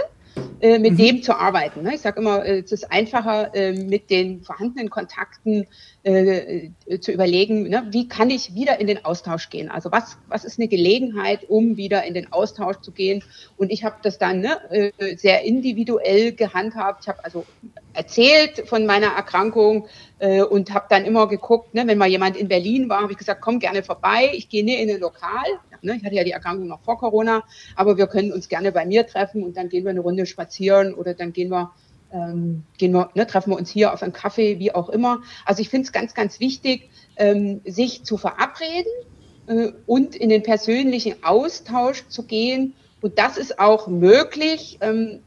äh, mit mhm. dem zu arbeiten. Ne? Ich sage immer, äh, es ist einfacher, mit den vorhandenen Kontakten äh, zu überlegen, ne? wie kann ich wieder in den Austausch gehen? Also was, was ist eine Gelegenheit, um wieder in den Austausch zu gehen? Und ich habe das dann ne, äh, sehr individuell gehandhabt. Ich habe also erzählt von meiner Erkrankung äh, und habe dann immer geguckt, ne, wenn mal jemand in Berlin war, habe ich gesagt, komm gerne vorbei, ich gehe nie in ein Lokal. Ne, ich hatte ja die Erkrankung noch vor Corona, aber wir können uns gerne bei mir treffen und dann gehen wir eine Runde spazieren oder dann gehen wir ähm, gehen wir, ne, treffen wir uns hier auf einen Kaffee, wie auch immer. Also ich finde es ganz, ganz wichtig, ähm, sich zu verabreden äh, und in den persönlichen Austausch zu gehen. Und das ist auch möglich, ähm,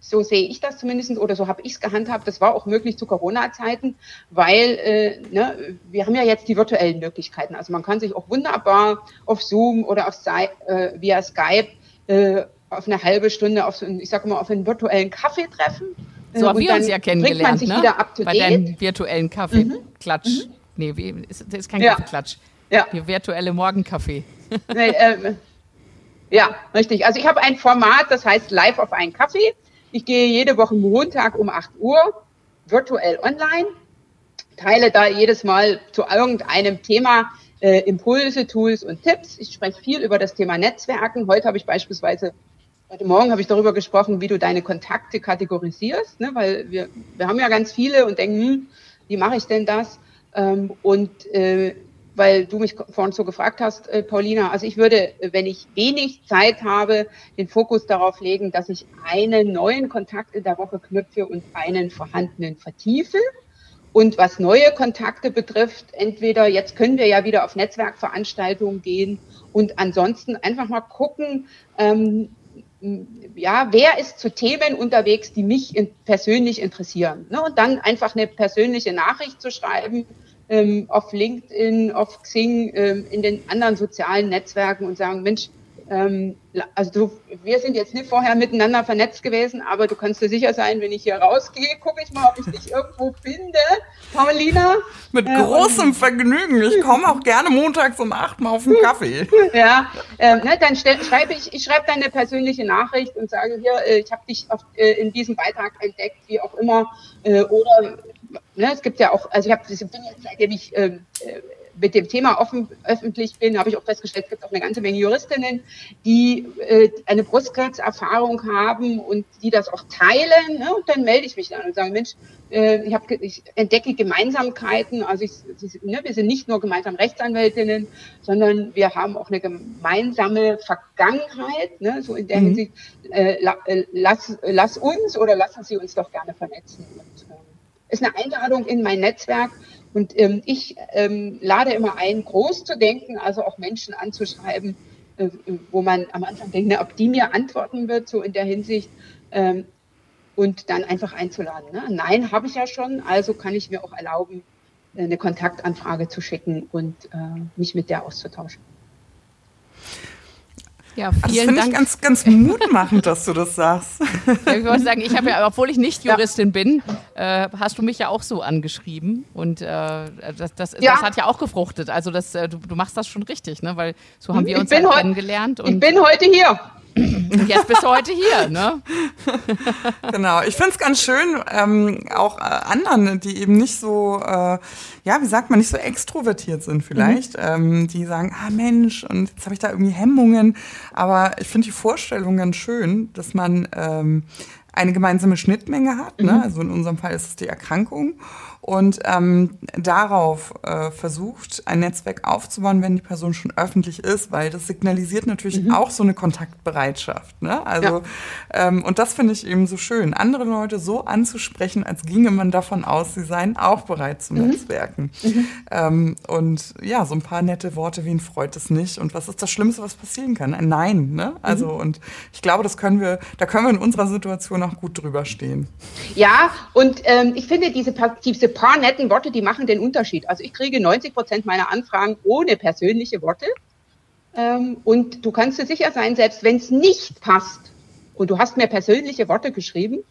so sehe ich das zumindest oder so habe ich es gehandhabt. Das war auch möglich zu Corona-Zeiten, weil äh, ne, wir haben ja jetzt die virtuellen Möglichkeiten. Also man kann sich auch wunderbar auf Zoom oder auf äh, via Skype äh, auf eine halbe Stunde, auf so, ich sage mal, auf einen virtuellen Kaffee treffen. So haben wir uns ja kennengelernt, man sich ne? wieder up to Bei deinem virtuellen Kaffee-Klatsch. Mhm. Nee, wie, ist, das ist kein ja. Kaffeeklatsch. Ja. Die virtuelle Morgenkaffee. Nee, äh, ja, richtig. Also ich habe ein Format, das heißt Live auf einen Kaffee. Ich gehe jede Woche Montag um 8 Uhr virtuell online, teile da jedes Mal zu irgendeinem Thema äh, Impulse, Tools und Tipps. Ich spreche viel über das Thema Netzwerken. Heute habe ich beispielsweise, heute Morgen habe ich darüber gesprochen, wie du deine Kontakte kategorisierst, ne? weil wir, wir haben ja ganz viele und denken, hm, wie mache ich denn das? Ähm, und äh, weil du mich vorhin so gefragt hast, äh, Paulina. Also ich würde, wenn ich wenig Zeit habe, den Fokus darauf legen, dass ich einen neuen Kontakt in der Woche knüpfe und einen vorhandenen vertiefe. Und was neue Kontakte betrifft, entweder jetzt können wir ja wieder auf Netzwerkveranstaltungen gehen und ansonsten einfach mal gucken, ähm, ja, wer ist zu Themen unterwegs, die mich in, persönlich interessieren. Ne? Und dann einfach eine persönliche Nachricht zu schreiben, ähm, auf LinkedIn, auf Xing, ähm, in den anderen sozialen Netzwerken und sagen, Mensch, also du, wir sind jetzt nicht vorher miteinander vernetzt gewesen, aber du kannst dir sicher sein, wenn ich hier rausgehe, gucke ich mal, ob ich dich irgendwo finde. Paulina? Mit äh, großem Vergnügen. Ich komme auch gerne montags um acht mal auf den Kaffee. Ja, äh, ne, dann schreibe ich, ich schreibe deine persönliche Nachricht und sage hier, äh, ich habe dich auf, äh, in diesem Beitrag entdeckt, wie auch immer. Äh, oder ne, es gibt ja auch, also ich habe bin jetzt seitdem ich ähm, äh, mit dem Thema offen, öffentlich bin, habe ich auch festgestellt, es gibt auch eine ganze Menge Juristinnen, die äh, eine Brustkrebserfahrung haben und die das auch teilen. Ne? Und dann melde ich mich dann und sage, Mensch, äh, ich, hab, ich entdecke Gemeinsamkeiten. Also ich, ne, wir sind nicht nur gemeinsam Rechtsanwältinnen, sondern wir haben auch eine gemeinsame Vergangenheit. Ne? So in der mhm. Hinsicht, äh, la, äh, lass, lass uns oder lassen Sie uns doch gerne vernetzen. Und, äh, ist eine Einladung in mein Netzwerk. Und ähm, ich ähm, lade immer ein, groß zu denken, also auch Menschen anzuschreiben, äh, wo man am Anfang denkt, ne, ob die mir antworten wird, so in der Hinsicht. Ähm, und dann einfach einzuladen. Ne? Nein, habe ich ja schon, also kann ich mir auch erlauben, eine Kontaktanfrage zu schicken und äh, mich mit der auszutauschen. Ja, vielen also das finde ich ganz, ganz mutmachend, dass du das sagst. Ja, ich wollte sagen, ich habe ja, obwohl ich nicht Juristin ja. bin, äh, hast du mich ja auch so angeschrieben. Und äh, das, das, ja. das, hat ja auch gefruchtet. Also das, äh, du, du, machst das schon richtig, ne? Weil so haben wir uns ja kennengelernt. ich bin heute hier. Und jetzt bist du heute hier, ne? genau. Ich finde es ganz schön, ähm, auch äh, anderen, die eben nicht so, äh, ja, wie sagt man, nicht so extrovertiert sind vielleicht, mhm. ähm, die sagen, ah Mensch, und jetzt habe ich da irgendwie Hemmungen. Aber ich finde die Vorstellung ganz schön, dass man ähm, eine gemeinsame Schnittmenge hat. Ne? Mhm. Also in unserem Fall ist es die Erkrankung und ähm, darauf äh, versucht, ein Netzwerk aufzubauen, wenn die Person schon öffentlich ist, weil das signalisiert natürlich mhm. auch so eine Kontaktbereitschaft. Ne? Also, ja. ähm, und das finde ich eben so schön, andere Leute so anzusprechen, als ginge man davon aus, sie seien auch bereit zum mhm. Netzwerken. Mhm. Ähm, und ja, so ein paar nette Worte wie ein freut es nicht und was ist das Schlimmste, was passieren kann? Ein Nein. Ne? Also, mhm. und ich glaube, das können wir, da können wir in unserer Situation auch gut drüber stehen. Ja, und ähm, ich finde, diese, diese paar netten Worte, die machen den Unterschied. Also ich kriege 90 Prozent meiner Anfragen ohne persönliche Worte. Ähm, und du kannst dir sicher sein, selbst wenn es nicht passt und du hast mir persönliche Worte geschrieben,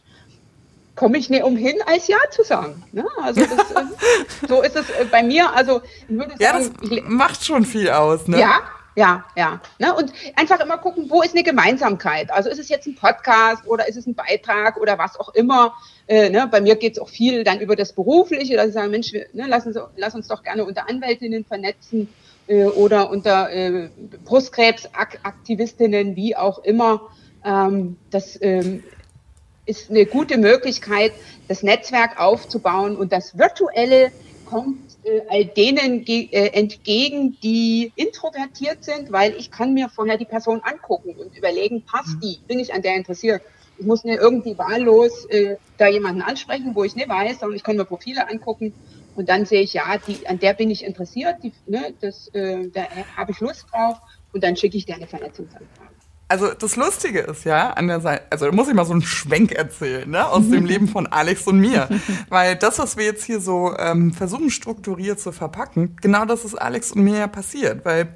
komme ich nicht umhin, als Ja zu sagen. Ne? Also das, äh, so ist es äh, bei mir. Also ich würde sagen, ja, das macht schon viel aus. Ne? Ja, ja, ja. Ne? Und einfach immer gucken, wo ist eine Gemeinsamkeit? Also ist es jetzt ein Podcast oder ist es ein Beitrag oder was auch immer? Äh, ne? Bei mir geht es auch viel dann über das Berufliche, dass ich sage, Mensch, ne, lass, uns, lass uns doch gerne unter Anwältinnen vernetzen äh, oder unter äh, Brustkrebsaktivistinnen, wie auch immer. Ähm, das ähm, ist eine gute Möglichkeit, das Netzwerk aufzubauen und das Virtuelle kommt äh, all denen äh, entgegen, die introvertiert sind, weil ich kann mir vorher die Person angucken und überlegen, passt die, bin ich an der interessiert. Ich muss nicht irgendwie wahllos äh, da jemanden ansprechen, wo ich nicht weiß, sondern ich kann mir Profile angucken und dann sehe ich, ja, die, an der bin ich interessiert, die, ne, das, äh, da habe ich Lust drauf und dann schicke ich dir eine Vernetzungsanfrage. Also das Lustige ist ja an der Seite, also da muss ich mal so einen Schwenk erzählen, ne, aus dem Leben von Alex und mir, weil das, was wir jetzt hier so ähm, versuchen strukturiert zu verpacken, genau das ist Alex und mir ja passiert, weil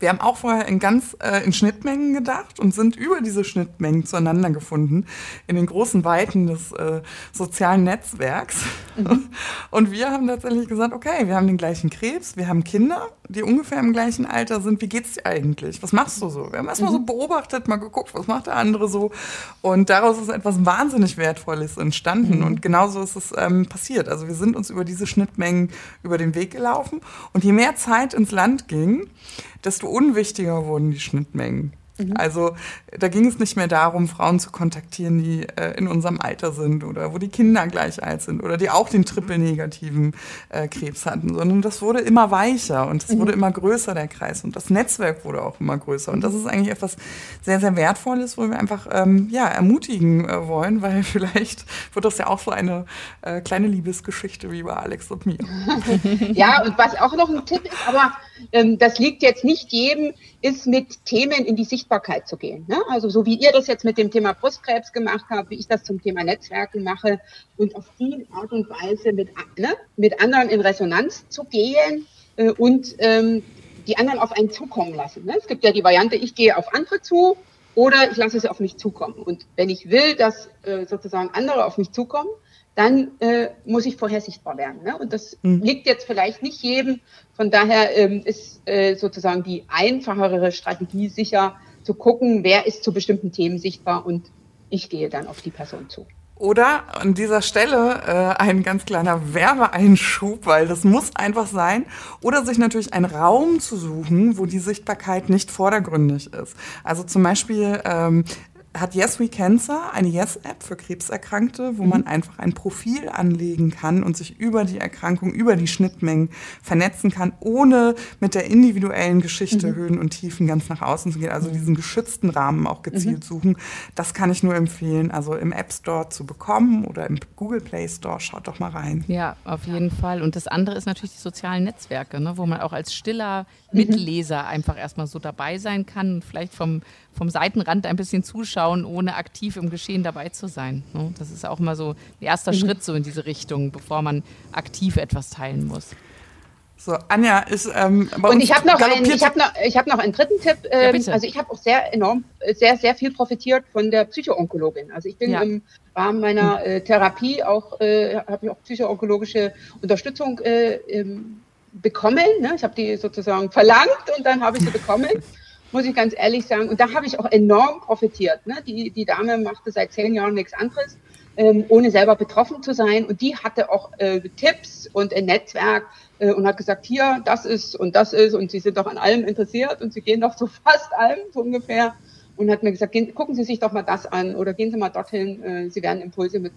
wir haben auch vorher in ganz äh, in Schnittmengen gedacht und sind über diese Schnittmengen zueinander gefunden in den großen Weiten des äh, sozialen Netzwerks. Mhm. Und wir haben tatsächlich gesagt, okay, wir haben den gleichen Krebs, wir haben Kinder, die ungefähr im gleichen Alter sind. Wie geht's dir eigentlich? Was machst du so? Wir haben erstmal mhm. so beobachtet, mal geguckt, was macht der andere so. Und daraus ist etwas wahnsinnig Wertvolles entstanden. Mhm. Und genauso ist es ähm, passiert. Also wir sind uns über diese Schnittmengen über den Weg gelaufen. Und je mehr Zeit ins Land ging, desto unwichtiger wurden die Schnittmengen. Mhm. Also da ging es nicht mehr darum, Frauen zu kontaktieren, die äh, in unserem Alter sind oder wo die Kinder gleich alt sind oder die auch den triple-negativen äh, Krebs hatten, sondern das wurde immer weicher und es mhm. wurde immer größer, der Kreis. Und das Netzwerk wurde auch immer größer. Und das ist eigentlich etwas sehr, sehr Wertvolles, wo wir einfach ähm, ja, ermutigen äh, wollen, weil vielleicht wird das ja auch so eine äh, kleine Liebesgeschichte wie bei Alex und mir. ja, und was auch noch ein Tipp ist, aber ähm, das liegt jetzt nicht jedem, ist mit Themen in die Sichtbarkeit zu gehen. Ne? Also so wie ihr das jetzt mit dem Thema Brustkrebs gemacht habt, wie ich das zum Thema Netzwerken mache und auf die Art und Weise mit, ne, mit anderen in Resonanz zu gehen äh, und ähm, die anderen auf einen zukommen lassen. Ne? Es gibt ja die Variante, ich gehe auf andere zu oder ich lasse sie auf mich zukommen. Und wenn ich will, dass äh, sozusagen andere auf mich zukommen, dann äh, muss ich vorher sichtbar werden. Ne? Und das mhm. liegt jetzt vielleicht nicht jedem. Von daher ähm, ist äh, sozusagen die einfachere Strategie sicher zu gucken, wer ist zu bestimmten Themen sichtbar und ich gehe dann auf die Person zu. Oder an dieser Stelle äh, ein ganz kleiner Werbeeinschub, weil das muss einfach sein. Oder sich natürlich einen Raum zu suchen, wo die Sichtbarkeit nicht vordergründig ist. Also zum Beispiel ähm, hat Yes We Cancer eine Yes-App für Krebserkrankte, wo mhm. man einfach ein Profil anlegen kann und sich über die Erkrankung, über die Schnittmengen vernetzen kann, ohne mit der individuellen Geschichte mhm. Höhen und Tiefen ganz nach außen zu gehen. Also diesen geschützten Rahmen auch gezielt mhm. suchen. Das kann ich nur empfehlen, also im App Store zu bekommen oder im Google Play Store. Schaut doch mal rein. Ja, auf jeden Fall. Und das andere ist natürlich die sozialen Netzwerke, ne, wo man auch als stiller Mitleser einfach erstmal so dabei sein kann und vielleicht vom, vom Seitenrand ein bisschen zuschauen, ohne aktiv im Geschehen dabei zu sein. Ne? Das ist auch mal so ein erster mhm. Schritt so in diese Richtung, bevor man aktiv etwas teilen muss. So, Anja ist. Ähm, und ich habe noch, einen, ich hab noch, ich hab noch einen dritten Tipp. Ähm, ja, also ich habe auch sehr enorm, sehr, sehr viel profitiert von der Psychoonkologin. Also ich bin ja. im Rahmen meiner äh, Therapie auch, äh, habe ich auch psychoonkologische Unterstützung äh, ähm, bekommen. Ne? Ich habe die sozusagen verlangt und dann habe ich sie bekommen, muss ich ganz ehrlich sagen. Und da habe ich auch enorm profitiert. Ne? Die, die Dame machte seit zehn Jahren nichts anderes, ähm, ohne selber betroffen zu sein. Und die hatte auch äh, Tipps und ein Netzwerk äh, und hat gesagt, hier, das ist und das ist. Und sie sind doch an allem interessiert und sie gehen doch zu fast allem so ungefähr. und hat mir gesagt, gehen, gucken Sie sich doch mal das an oder gehen Sie mal dorthin, äh, Sie werden Impulse mit,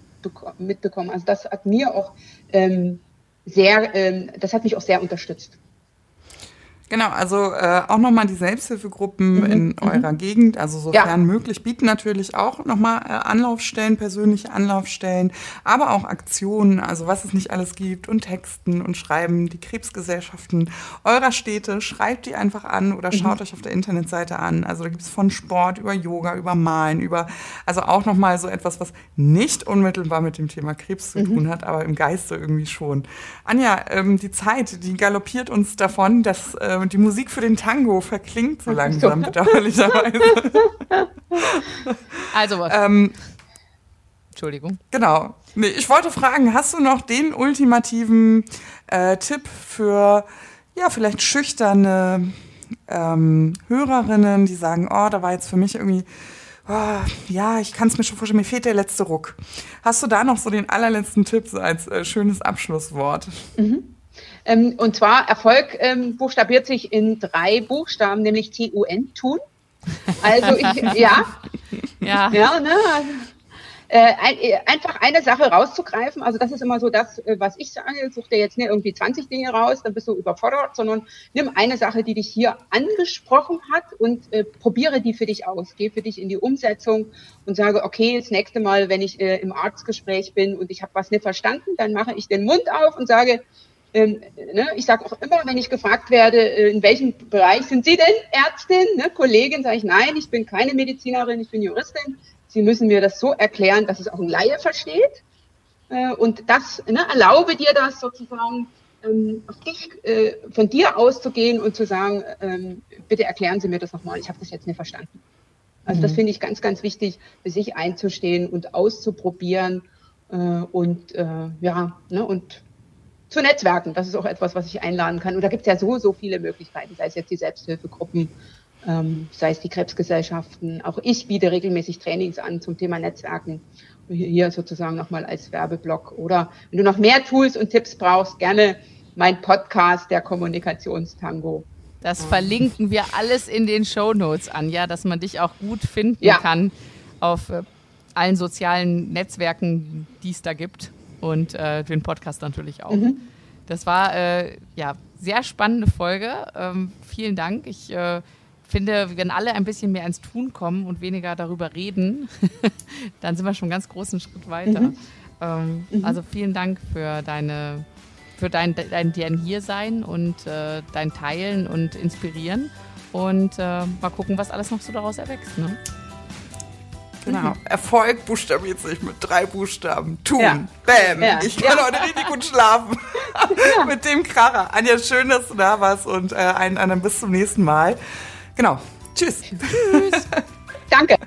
mitbekommen. Also das hat mir auch ähm, sehr, ähm, das hat mich auch sehr unterstützt. Genau, also äh, auch nochmal die Selbsthilfegruppen mhm, in mhm. eurer Gegend, also sofern ja. möglich, bieten natürlich auch nochmal äh, Anlaufstellen, persönliche Anlaufstellen, aber auch Aktionen, also was es nicht alles gibt und Texten und Schreiben, die Krebsgesellschaften eurer Städte, schreibt die einfach an oder mhm. schaut euch auf der Internetseite an. Also da gibt es von Sport über Yoga, über Malen, über, also auch nochmal so etwas, was nicht unmittelbar mit dem Thema Krebs zu mhm. tun hat, aber im Geiste irgendwie schon. Anja, ähm, die Zeit, die galoppiert uns davon, dass äh, und die Musik für den Tango verklingt so langsam, bedauerlicherweise. Also, ähm, Entschuldigung. Genau. Nee, ich wollte fragen, hast du noch den ultimativen äh, Tipp für, ja, vielleicht schüchterne ähm, Hörerinnen, die sagen, oh, da war jetzt für mich irgendwie, oh, ja, ich kann es mir schon vorstellen, mir fehlt der letzte Ruck. Hast du da noch so den allerletzten Tipp so als äh, schönes Abschlusswort? Mhm. Ähm, und zwar Erfolg ähm, buchstabiert sich in drei Buchstaben, nämlich T-U-N, tun. Also ich, ja. Ja. ja ne? Äh, ein, äh, einfach eine Sache rauszugreifen, also das ist immer so das, äh, was ich sage, such dir jetzt nicht irgendwie 20 Dinge raus, dann bist du überfordert, sondern nimm eine Sache, die dich hier angesprochen hat und äh, probiere die für dich aus. Geh für dich in die Umsetzung und sage, okay, das nächste Mal, wenn ich im Arztgespräch bin und ich habe was nicht verstanden, dann mache ich den Mund auf und sage, ich sage auch immer, wenn ich gefragt werde, äh, in welchem Bereich sind Sie denn Ärztin, ne, Kollegin, sage ich, nein, ich bin keine Medizinerin, ich bin Juristin. Sie müssen mir das so erklären, dass es auch ein Laie versteht. Äh, und das ne, erlaube dir das sozusagen, ähm, dich, äh, von dir auszugehen und zu sagen, ähm, bitte erklären Sie mir das nochmal, ich habe das jetzt nicht verstanden. Also mhm. das finde ich ganz, ganz wichtig, für sich einzustehen und auszuprobieren und ja, ne, und zu Netzwerken. Das ist auch etwas, was ich einladen kann. Und da gibt es ja so, so viele Möglichkeiten, sei es jetzt die Selbsthilfegruppen, ähm, sei es die Krebsgesellschaften. Auch ich biete regelmäßig Trainings an zum Thema Netzwerken. Hier sozusagen nochmal als Werbeblock. Oder wenn du noch mehr Tools und Tipps brauchst, gerne mein Podcast, der Kommunikationstango. Das verlinken wir alles in den Show Notes an, ja, dass man dich auch gut finden ja. kann auf äh, allen sozialen Netzwerken, die es da gibt und äh, den Podcast natürlich auch. Mhm. Das war äh, ja sehr spannende Folge. Ähm, vielen Dank. Ich äh, finde, wenn alle ein bisschen mehr ins Tun kommen und weniger darüber reden, dann sind wir schon einen ganz großen Schritt weiter. Mhm. Ähm, mhm. Also vielen Dank für deine für dein, dein, dein Hiersein und äh, dein Teilen und Inspirieren. Und äh, mal gucken, was alles noch so daraus erwächst. Ne? Genau. Mhm. Erfolg buchstabiert sich mit drei Buchstaben. Tun. Ja. Bam. Ja. Ich kann ja. heute richtig gut schlafen. mit dem Kracher. Anja, schön, dass du da warst und äh, einen anderen bis zum nächsten Mal. Genau. Tschüss. Tschüss. Danke.